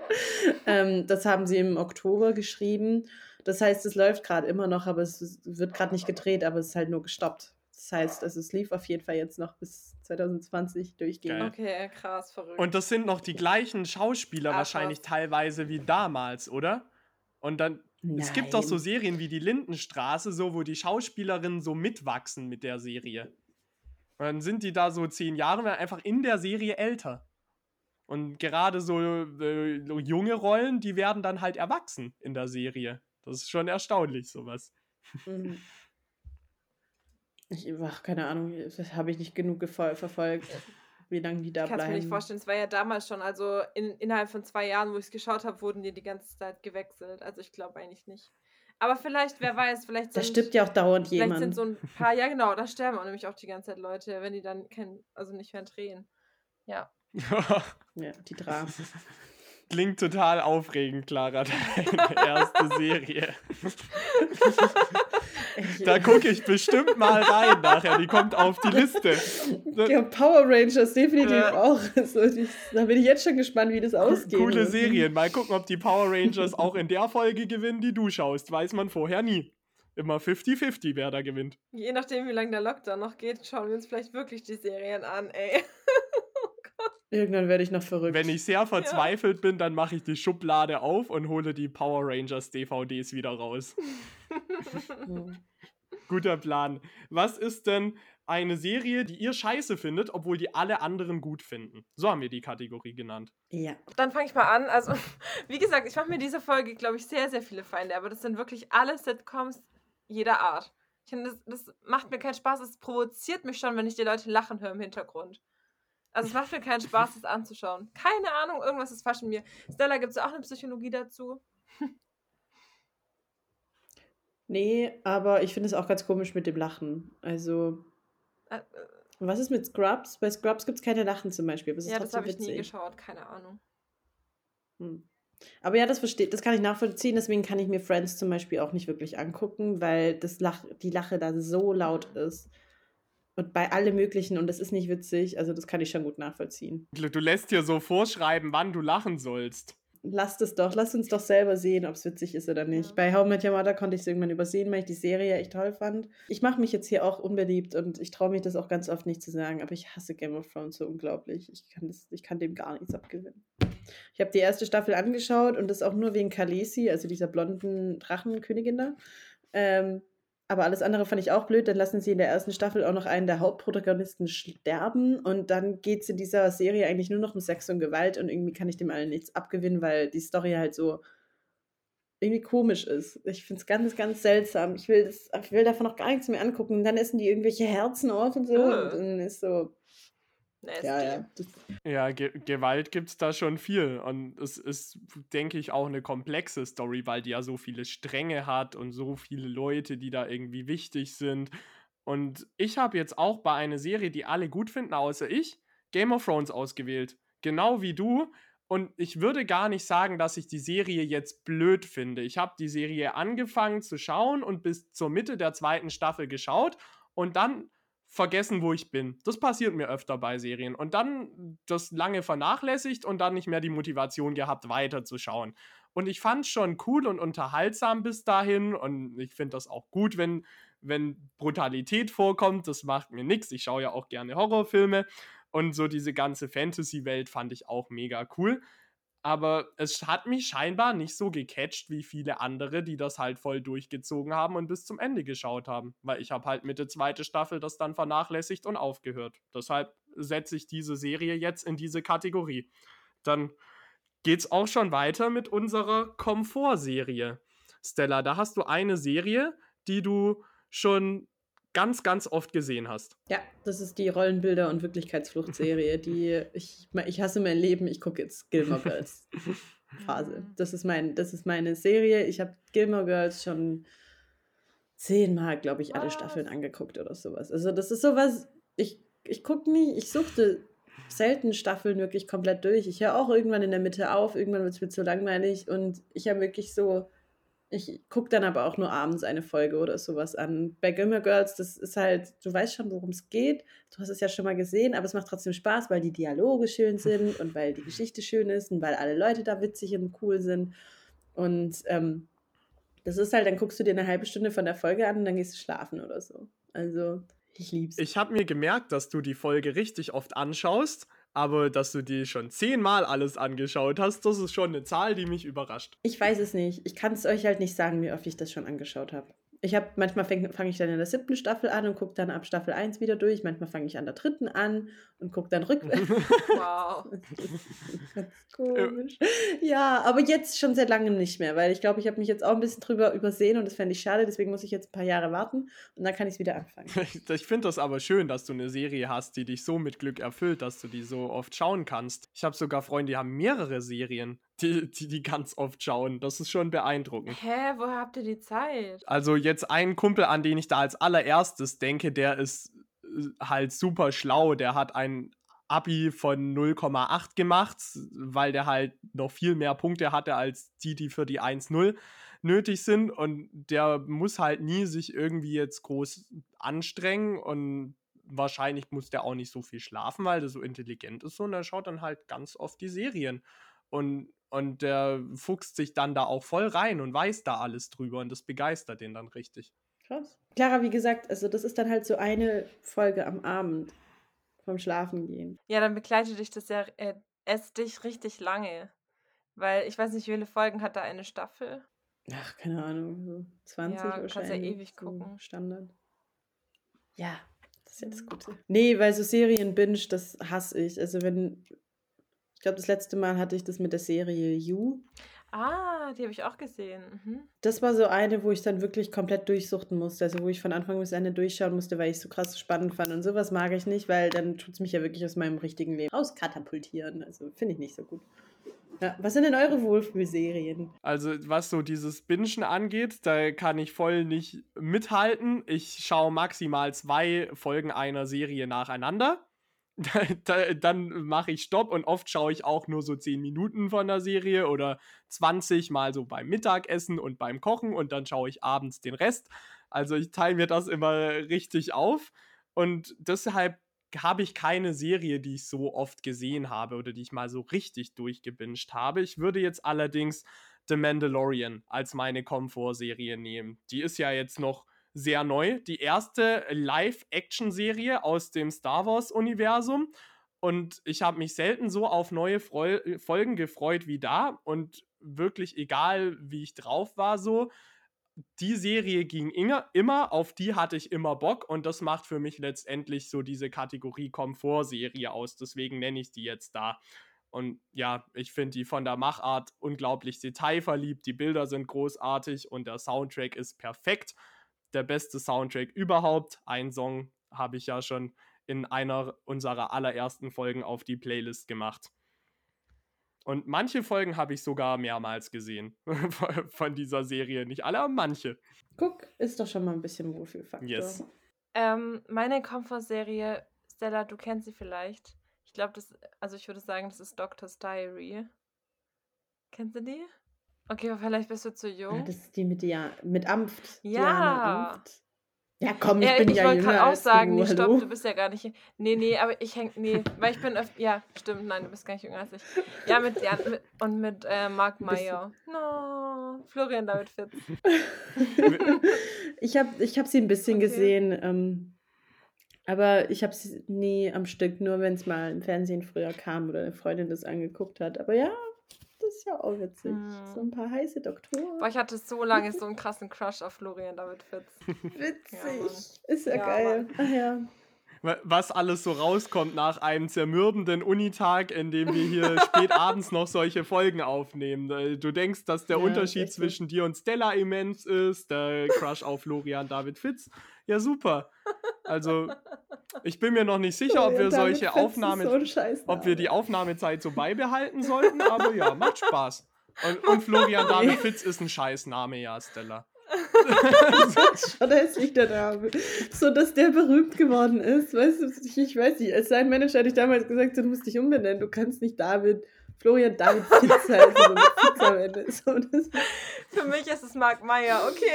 Ähm, das haben sie im Oktober geschrieben. Das heißt, es läuft gerade immer noch, aber es wird gerade nicht gedreht, aber es ist halt nur gestoppt. Das heißt, also es lief auf jeden Fall jetzt noch bis 2020 durchgehend. Geil. Okay, krass, verrückt. Und das sind noch die gleichen Schauspieler Ach, wahrscheinlich was. teilweise wie damals, oder? Und dann, es gibt doch so Nein. Serien wie die Lindenstraße, so wo die Schauspielerinnen so mitwachsen mit der Serie. Und dann sind die da so zehn Jahre und werden einfach in der Serie älter. Und gerade so, äh, so junge Rollen, die werden dann halt erwachsen in der Serie. Das ist schon erstaunlich, sowas. Mhm. (laughs) Ich, ach, keine Ahnung, das habe ich nicht genug verfolgt, wie lange die da ich kann es mir bleiben. nicht vorstellen, es war ja damals schon, also in, innerhalb von zwei Jahren, wo ich es geschaut habe, wurden die die ganze Zeit gewechselt. Also ich glaube eigentlich nicht. Aber vielleicht, wer weiß, vielleicht Da sind, stirbt ja auch dauernd vielleicht jemand. sind so ein paar, ja genau, da sterben auch nämlich auch die ganze Zeit Leute, wenn die dann kein, also nicht mehr drehen. Ja. (laughs) ja, die Dramen. (laughs) Klingt total aufregend, Clara, deine erste Serie. (laughs) Da (laughs) gucke ich bestimmt mal rein nachher. Die kommt auf die Liste. Ja, Power Rangers definitiv Ja. auch. (laughs) Also, ich, da bin ich jetzt schon gespannt, wie das ausgeht. Coole Serien. Mal gucken, ob die Power Rangers auch in der Folge gewinnen, die du schaust. Weiß man vorher nie. Immer 50-50, wer da gewinnt. Je nachdem, wie lange der Lockdown noch geht, schauen wir uns vielleicht wirklich die Serien an, ey. (laughs) Irgendwann werde ich noch verrückt. Wenn ich sehr verzweifelt bin, dann mache ich die Schublade auf und hole die Power Rangers DVDs wieder raus. (laughs) Guter Plan. Was ist denn eine Serie, die ihr scheiße findet, obwohl die alle anderen gut finden? So haben wir die Kategorie genannt. Ja. Dann fange ich mal an. Also, (laughs) wie gesagt, ich mache mir diese Folge, glaube ich, sehr, sehr viele Feinde, aber das sind wirklich alle Sitcoms jeder Art. Ich finde, das, das macht mir keinen Spaß. Es provoziert mich schon, wenn ich die Leute lachen höre im Hintergrund. Also, es macht mir keinen Spaß, das anzuschauen. Keine Ahnung, irgendwas ist falsch in mir. Stella, gibt es auch eine Psychologie dazu? Nee, aber ich finde es auch ganz komisch mit dem Lachen. Also, Äh, äh, was ist mit Scrubs? Bei Scrubs gibt es keine Lachen zum Beispiel. Ist ja, das habe ich nie geschaut, keine Ahnung. Hm. Aber ja, das versteht, das kann ich nachvollziehen. Deswegen kann ich mir Friends zum Beispiel auch nicht wirklich angucken, weil das Lach, die Lache da so laut ist. Und bei alle möglichen, und das ist nicht witzig, also das kann ich schon gut nachvollziehen. Du lässt dir so vorschreiben, wann du lachen sollst. Lasst es doch, lasst uns doch selber sehen, ob es witzig ist oder nicht. Ja. Bei How I Met Your Mother konnte ich es irgendwann übersehen, weil ich die Serie echt toll fand. Ich mache mich jetzt hier auch unbeliebt und ich traue mich das auch ganz oft nicht zu sagen, aber ich hasse Game of Thrones so unglaublich. Ich kann, das, ich kann dem gar nichts abgewinnen. Ich habe die erste Staffel angeschaut und das auch nur wegen Khaleesi, also dieser blonden Drachenkönigin da. Ähm, aber alles andere fand ich auch blöd. Dann lassen sie in der ersten Staffel auch noch einen der Hauptprotagonisten sterben. Und dann geht es in dieser Serie eigentlich nur noch um Sex und Gewalt. Und irgendwie kann ich dem allen nichts abgewinnen, weil die Story halt so irgendwie komisch ist. Ich finde es ganz, ganz seltsam. Ich will, das, ich will davon noch gar nichts mehr angucken. Und dann essen die irgendwelche Herzen auf und so. Äh. Und dann ist so, Nasty. ja, ja. Ja, Ge Gewalt gibt es da schon viel. Und es ist, denke ich, auch eine komplexe Story, weil die ja so viele Stränge hat und so viele Leute, die da irgendwie wichtig sind. Und ich habe jetzt auch bei einer Serie, die alle gut finden, außer ich, Game of Thrones ausgewählt. Genau wie du. Und ich würde gar nicht sagen, dass ich die Serie jetzt blöd finde. Ich habe die Serie angefangen zu schauen und bis zur Mitte der zweiten Staffel geschaut und dann vergessen, wo ich bin. Das passiert mir öfter bei Serien. Und dann das lange vernachlässigt und dann nicht mehr die Motivation gehabt, weiterzuschauen. Und ich fand es schon cool und unterhaltsam bis dahin. Und ich finde das auch gut, wenn, wenn Brutalität vorkommt. Das macht mir nichts. Ich schaue ja auch gerne Horrorfilme. Und so diese ganze Fantasy-Welt fand ich auch mega cool. Aber es hat mich scheinbar nicht so gecatcht wie viele andere, die das halt voll durchgezogen haben und bis zum Ende geschaut haben. Weil ich habe halt Mitte zweite Staffel das dann vernachlässigt und aufgehört. Deshalb setze ich diese Serie jetzt in diese Kategorie. Dann geht's auch schon weiter mit unserer Komfortserie. Stella, da hast du eine Serie, die du schon ganz, ganz oft gesehen hast. ja, das ist die Rollenbilder- und Wirklichkeitsflucht-Serie, (laughs) die ich, ich hasse mein Leben, ich gucke jetzt Gilmore Girls Phase. (laughs) Das ist, mein, das ist meine Serie. Ich habe Gilmore Girls schon zehnmal, glaube ich, alle? Staffeln angeguckt oder sowas. Also das ist sowas, ich, ich gucke nie, ich suchte selten Staffeln wirklich komplett durch. Ich höre auch irgendwann in der Mitte auf, irgendwann wird es mir zu langweilig und ich habe wirklich so, ich gucke dann aber auch nur abends eine Folge oder sowas an. Bei Gilmore Girls, das ist halt, du weißt schon, worum es geht. Du hast es ja schon mal gesehen, aber es macht trotzdem Spaß, weil die Dialoge schön (laughs) sind und weil die Geschichte schön ist und weil alle Leute da witzig und cool sind. Und ähm, das ist halt, dann guckst du dir eine halbe Stunde von der Folge an und dann gehst du schlafen oder so. Also, ich lieb's. Ich habe mir gemerkt, dass du die Folge richtig oft anschaust, aber dass du die schon zehnmal alles angeschaut hast, das ist schon eine Zahl, die mich überrascht. Ich weiß es nicht. Ich kann es euch halt nicht sagen, wie oft ich das schon angeschaut habe. Ich habe manchmal fange ich dann in der siebten Staffel an und gucke dann ab Staffel 1 wieder durch. Manchmal fange ich an der dritten an und gucke dann rückwärts. (laughs) Wow. Ganz komisch. Ja, aber jetzt schon seit langem nicht mehr, weil ich glaube, ich habe mich jetzt auch ein bisschen drüber übersehen und das fände ich schade. Deswegen muss ich jetzt ein paar Jahre warten und dann kann ich es wieder anfangen. (laughs) Ich finde das aber schön, dass du eine Serie hast, die dich so mit Glück erfüllt, dass du die so oft schauen kannst. Ich habe sogar Freunde, die haben mehrere Serien, die, die die ganz oft schauen. Das ist schon beeindruckend. Hä, woher habt ihr die Zeit? Also jetzt ein Kumpel, an den ich da als allererstes denke, der ist äh, halt super schlau. Der hat ein Abi von 0,8 gemacht, weil der halt noch viel mehr Punkte hatte als die, die für die 1,0 nötig sind. Und der muss halt nie sich irgendwie jetzt groß anstrengen und wahrscheinlich muss der auch nicht so viel schlafen, weil der so intelligent ist. Und er schaut dann halt ganz oft die Serien. Und, und der fuchst sich dann da auch voll rein und weiß da alles drüber und das begeistert den dann richtig. Krass. Clara, wie gesagt, also das ist dann halt so eine Folge am Abend vom Schlafen gehen. Ja, dann begleitet dich das ja äh, es dich richtig lange. Weil ich weiß nicht, wie viele Folgen hat da eine Staffel? Ach, keine Ahnung, so 20 Ja, kannst ja wahrscheinlich. ewig so gucken. Standard. Ja, das ist ja das Gute. Nee, weil so Serien-Binge, das hasse ich. Also wenn, ich glaube, das letzte Mal hatte ich das mit der Serie You. Ah, die habe ich auch gesehen. Mhm. Das war so eine, wo ich dann wirklich komplett durchsuchten musste. Also wo ich von Anfang bis Ende durchschauen musste, weil ich es so krass spannend fand. Und sowas mag ich nicht, weil dann tut es mich ja wirklich aus meinem richtigen Leben rauskatapultieren. Also finde ich nicht so gut. Ja, was sind denn eure Wohlfühlserien? Also, was so dieses Bingen angeht, da kann ich voll nicht mithalten. Ich schaue maximal zwei Folgen einer Serie nacheinander. Da, (laughs) da, dann mache ich Stopp und oft schaue ich auch nur so 10 Minuten von der Serie oder 20 mal so beim Mittagessen und beim Kochen und dann schaue ich abends den Rest. Also ich teile mir das immer richtig auf und deshalb habe ich keine Serie, die ich so oft gesehen habe oder die ich mal so richtig durchgebinged habe. Ich würde jetzt allerdings The Mandalorian als meine Komfortserie nehmen. Die ist ja jetzt noch sehr neu. Die erste Live-Action-Serie aus dem Star Wars-Universum. Und ich habe mich selten so auf neue Freu Folgen gefreut wie da. Und wirklich egal, wie ich drauf war, so. Die Serie ging immer, auf die hatte ich immer Bock. Und das macht für mich letztendlich so diese Kategorie Komfortserie aus. Deswegen nenne ich die jetzt da. Und ja, ich finde die von der Machart unglaublich detailverliebt. Die Bilder sind großartig und der Soundtrack ist perfekt. Der beste Soundtrack überhaupt. Ein Song habe ich ja schon in einer unserer allerersten Folgen auf die Playlist gemacht. Und manche Folgen habe ich sogar mehrmals gesehen (laughs) von dieser Serie. Nicht alle, aber manche. Guck, ist doch schon mal ein bisschen Wohlfühlfaktor. Yes. Ähm, meine Komfortserie, Stella, du kennst sie vielleicht. Ich glaube, das, also ich würde sagen, das ist Doctor's Diary. Kennst du die? Okay, vielleicht bist du zu jung. Ja, das ist die mit, Dia mit Amft. Ja. Amft. Ja, komm, ich äh, bin ich ja Ich wollte gerade auch sagen, nee, stopp, du bist ja gar nicht. Nee, nee, aber ich häng, nee, weil ich bin öfter, ja, stimmt, nein, du bist gar nicht jünger als ich. Ja, mit, ja, (laughs) mit und mit äh, Mark Meyer. No, Florian David Fitz. (laughs) ich habe ich hab sie ein bisschen okay. gesehen, ähm, aber ich habe sie nie am Stück, nur wenn es mal im Fernsehen früher kam oder eine Freundin das angeguckt hat. Aber ja, ist ja auch witzig. Hm. So ein paar heiße Doktoren. Boah, ich hatte so lange so einen krassen Crush auf Florian David Fitz. (laughs) Witzig. Ja, ist ja, ja geil. Ach ja. Was alles so rauskommt nach einem zermürbenden Unitag, in dem wir hier (laughs) spät abends noch solche Folgen aufnehmen. Du denkst, dass der ja, Unterschied zwischen dir und Stella immens ist, der Crush auf Florian David Fitz. Ja, super. Also, (laughs) ich bin mir noch nicht sicher, ob wir solche Aufnahmen, so ob wir die Aufnahmezeit so beibehalten sollten, aber ja, macht Spaß. Und, und Florian (laughs) David Fitz ist ein Scheißname, ja, Stella. das (laughs) ist schon hässlich, der Name. So, dass der berühmt geworden ist. Weißt du, ich, ich weiß nicht, als sein Manager hatte ich damals gesagt, du musst dich umbenennen, du kannst nicht David, Florian David Fitz heißen, so mit Fitz am Ende. So, Für mich ist es Marc Meyer, okay.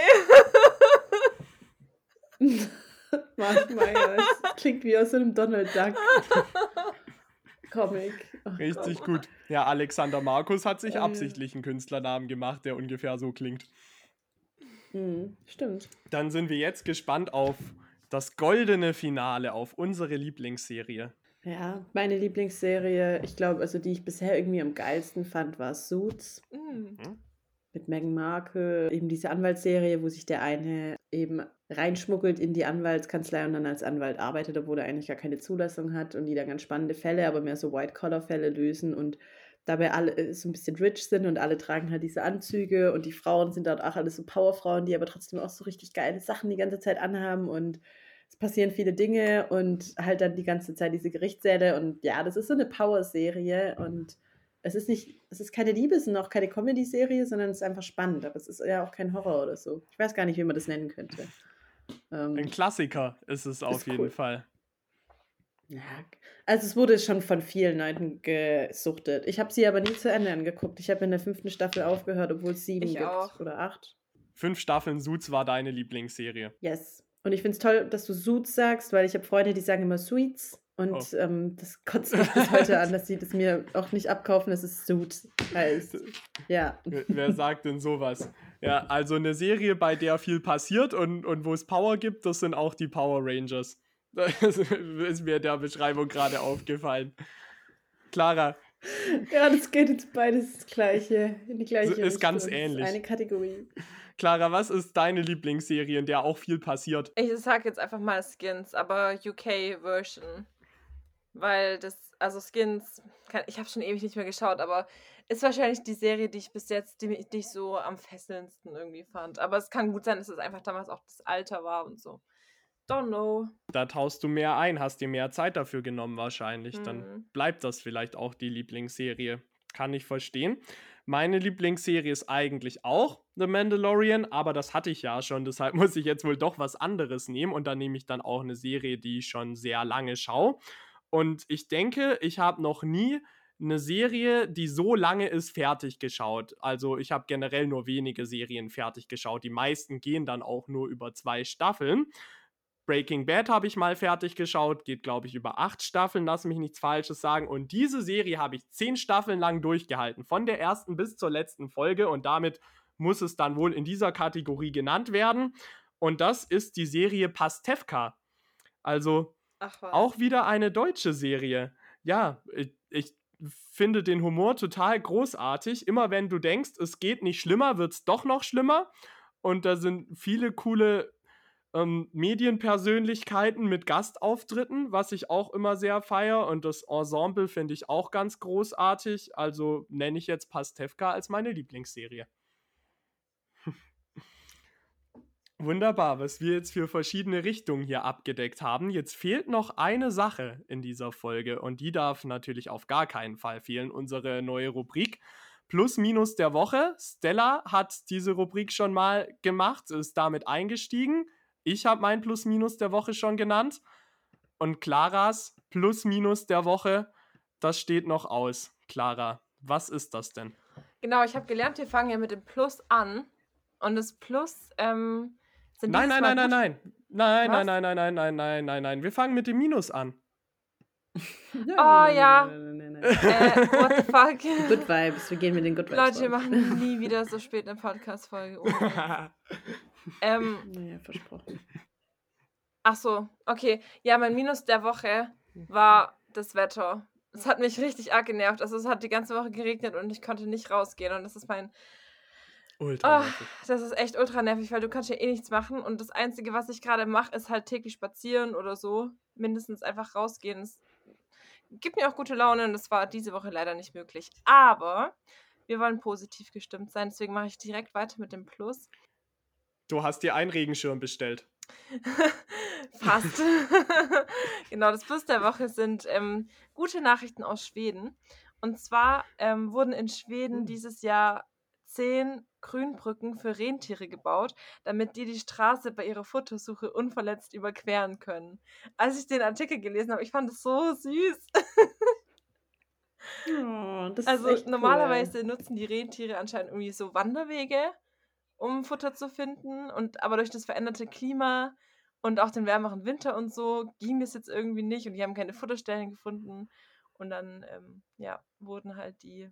(laughs) Mark Myers. Klingt wie aus einem Donald Duck (laughs) Comic. Oh Richtig Gott. gut. Ja, Alexander Markus hat sich äh. absichtlich einen Künstlernamen gemacht, der ungefähr so klingt. Hm, stimmt. Dann sind wir jetzt gespannt auf das goldene Finale, auf unsere Lieblingsserie. Ja, meine Lieblingsserie, ich glaube, also die ich bisher irgendwie am geilsten fand, war Suits. Mhm. Mit Meghan Markle, eben diese Anwaltsserie, wo sich der eine eben reinschmuggelt in die Anwaltskanzlei und dann als Anwalt arbeitet, obwohl er eigentlich gar keine Zulassung hat und die da ganz spannende Fälle, aber mehr so White-Collar-Fälle lösen und dabei alle äh, so ein bisschen rich sind und alle tragen halt diese Anzüge und die Frauen sind dort auch alle so Powerfrauen, die aber trotzdem auch so richtig geile Sachen die ganze Zeit anhaben und es passieren viele Dinge und halt dann die ganze Zeit diese Gerichtssäle und ja, das ist so eine Power-Serie und es ist nicht, es ist keine Liebes- und auch keine Comedy-Serie, sondern es ist einfach spannend, aber es ist ja auch kein Horror oder so. Ich weiß gar nicht, wie man das nennen könnte. Ähm, Ein Klassiker ist es auf ist jeden cool. Fall. Ja, also es wurde schon von vielen Leuten gesuchtet. Ich habe sie aber nie zu Ende angeguckt. Ich habe in der fünften Staffel aufgehört, obwohl es sieben ich gibt auch. oder acht. Fünf Staffeln Suits war deine Lieblingsserie. Yes. Und ich finde es toll, dass du Suits sagst, weil ich habe Freunde, die sagen immer Sweets. Und oh. ähm, das (laughs) kotzt mich bis heute an, dass sie das mir auch nicht abkaufen, dass es Suit heißt. Ja. Wer sagt denn sowas? Ja, also eine Serie, bei der viel passiert und, und wo es Power gibt, das sind auch die Power Rangers. (laughs) Das ist mir der Beschreibung gerade aufgefallen. Clara. Ja, das geht jetzt beides das gleiche, in die gleiche Ist Richtung. ganz ähnlich. Eine Kategorie. Clara, was ist deine Lieblingsserie, in der auch viel passiert? Ich sag jetzt einfach mal Skins, aber UK-Version. Weil das, also Skins, kann, ich habe schon ewig nicht mehr geschaut, aber ist wahrscheinlich die Serie, die ich bis jetzt, die, die ich so am fesselndsten irgendwie fand. Aber es kann gut sein, dass es einfach damals auch das Alter war und so. Don't know. Da taust du mehr ein, hast dir mehr Zeit dafür genommen wahrscheinlich. Mhm. Dann bleibt das vielleicht auch die Lieblingsserie. Kann ich verstehen. Meine Lieblingsserie ist eigentlich auch The Mandalorian, aber das hatte ich ja schon, deshalb (laughs) muss ich jetzt wohl doch was anderes nehmen und dann nehme ich dann auch eine Serie, die ich schon sehr lange schaue. Und ich denke, ich habe noch nie eine Serie, die so lange ist, fertig geschaut. Also ich habe generell nur wenige Serien fertig geschaut. Die meisten gehen dann auch nur über zwei Staffeln. Breaking Bad habe ich mal fertig geschaut, geht glaube ich über acht Staffeln, lass mich nichts Falsches sagen. Und diese Serie habe ich zehn Staffeln lang durchgehalten, von der ersten bis zur letzten Folge. Und damit muss es dann wohl in dieser Kategorie genannt werden. Und das ist die Serie Pastewka. Also auch wieder eine deutsche Serie. Ja, ich, ich finde den Humor total großartig. Immer wenn du denkst, es geht nicht schlimmer, wird es doch noch schlimmer. Und da sind viele coole ähm, Medienpersönlichkeiten mit Gastauftritten, was ich auch immer sehr feier. Und das Ensemble finde ich auch ganz großartig. Also nenne ich jetzt Pastewka als meine Lieblingsserie. Wunderbar, was wir jetzt für verschiedene Richtungen hier abgedeckt haben. Jetzt fehlt noch eine Sache in dieser Folge und die darf natürlich auf gar keinen Fall fehlen. Unsere neue Rubrik Plus Minus der Woche. Stella hat diese Rubrik schon mal gemacht, ist damit eingestiegen. Ich habe mein Plus Minus der Woche schon genannt. Und Claras Plus Minus der Woche, das steht noch aus. Clara, was ist das denn? Genau, ich habe gelernt, wir fangen ja mit dem Plus an. Und das Plus ähm, sind Nein, nein, nein, nein, nein. Nein, nein, nein, nein, nein, nein, nein, nein, nein. Wir fangen mit dem Minus an. (laughs) oh ja. äh, what the fuck? (laughs) Good Vibes. Wir gehen mit den Good Vibes. Leute, wir machen (laughs) nie wieder so spät eine Podcast-Folge. ähm, naja, versprochen. Ach so, okay. Ja, mein Minus der Woche war das Wetter. Es hat mich richtig arg genervt. Also es hat die ganze Woche geregnet und ich konnte nicht rausgehen. Und das ist mein Ultra nervig. Oh, das ist echt ultra nervig, weil du kannst ja eh nichts machen und das Einzige, was ich gerade mache, ist halt täglich spazieren oder so. Mindestens einfach rausgehen. Es gibt mir auch gute Laune und das war diese Woche leider nicht möglich. Aber wir wollen positiv gestimmt sein, deswegen mache ich direkt weiter mit dem Plus. Du hast dir einen Regenschirm bestellt. (laughs) Fast. (laughs) genau, das Plus der Woche sind ähm, gute Nachrichten aus Schweden. Und zwar ähm, wurden in Schweden hm. dieses Jahr zehn Grünbrücken für Rentiere gebaut, damit die die Straße bei ihrer Futtersuche unverletzt überqueren können. Als ich den Artikel gelesen habe, ich fand es so süß. Oh, also normalerweise cool. nutzen die Rentiere anscheinend irgendwie so Wanderwege, um Futter zu finden. Und aber durch das veränderte Klima und auch den wärmeren Winter und so ging das jetzt irgendwie nicht und die haben keine Futterstellen gefunden. Und dann ähm, ja, wurden halt die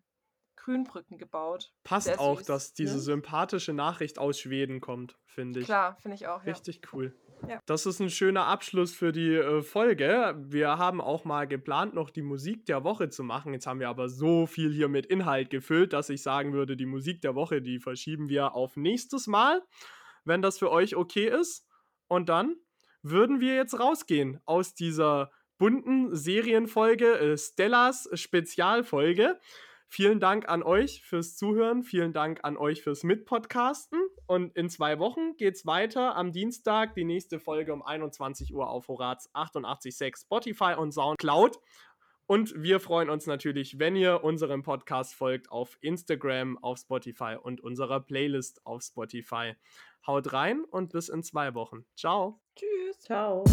Grünbrücken gebaut. Passt auch, süß, dass diese ne? sympathische Nachricht aus Schweden kommt, finde ich. Klar, finde ich auch. Richtig ja. cool. Ja. Das ist ein schöner Abschluss für die äh, Folge. Wir haben auch mal geplant, noch die Musik der Woche zu machen. Jetzt haben wir aber so viel hier mit Inhalt gefüllt, dass ich sagen würde, die Musik der Woche, die verschieben wir auf nächstes Mal, wenn das für euch okay ist. Und dann würden wir jetzt rausgehen aus dieser bunten Serienfolge, äh, Stellas Spezialfolge. Vielen Dank an euch fürs Zuhören. Vielen Dank an euch fürs Mitpodcasten. Und in zwei Wochen geht's weiter. Am Dienstag die nächste Folge um 21 Uhr auf Horaz 88.6 Spotify und Soundcloud. Und wir freuen uns natürlich, wenn ihr unserem Podcast folgt auf Instagram, auf Spotify und unserer Playlist auf Spotify. Haut rein und bis in zwei Wochen. Ciao. Tschüss. Ciao.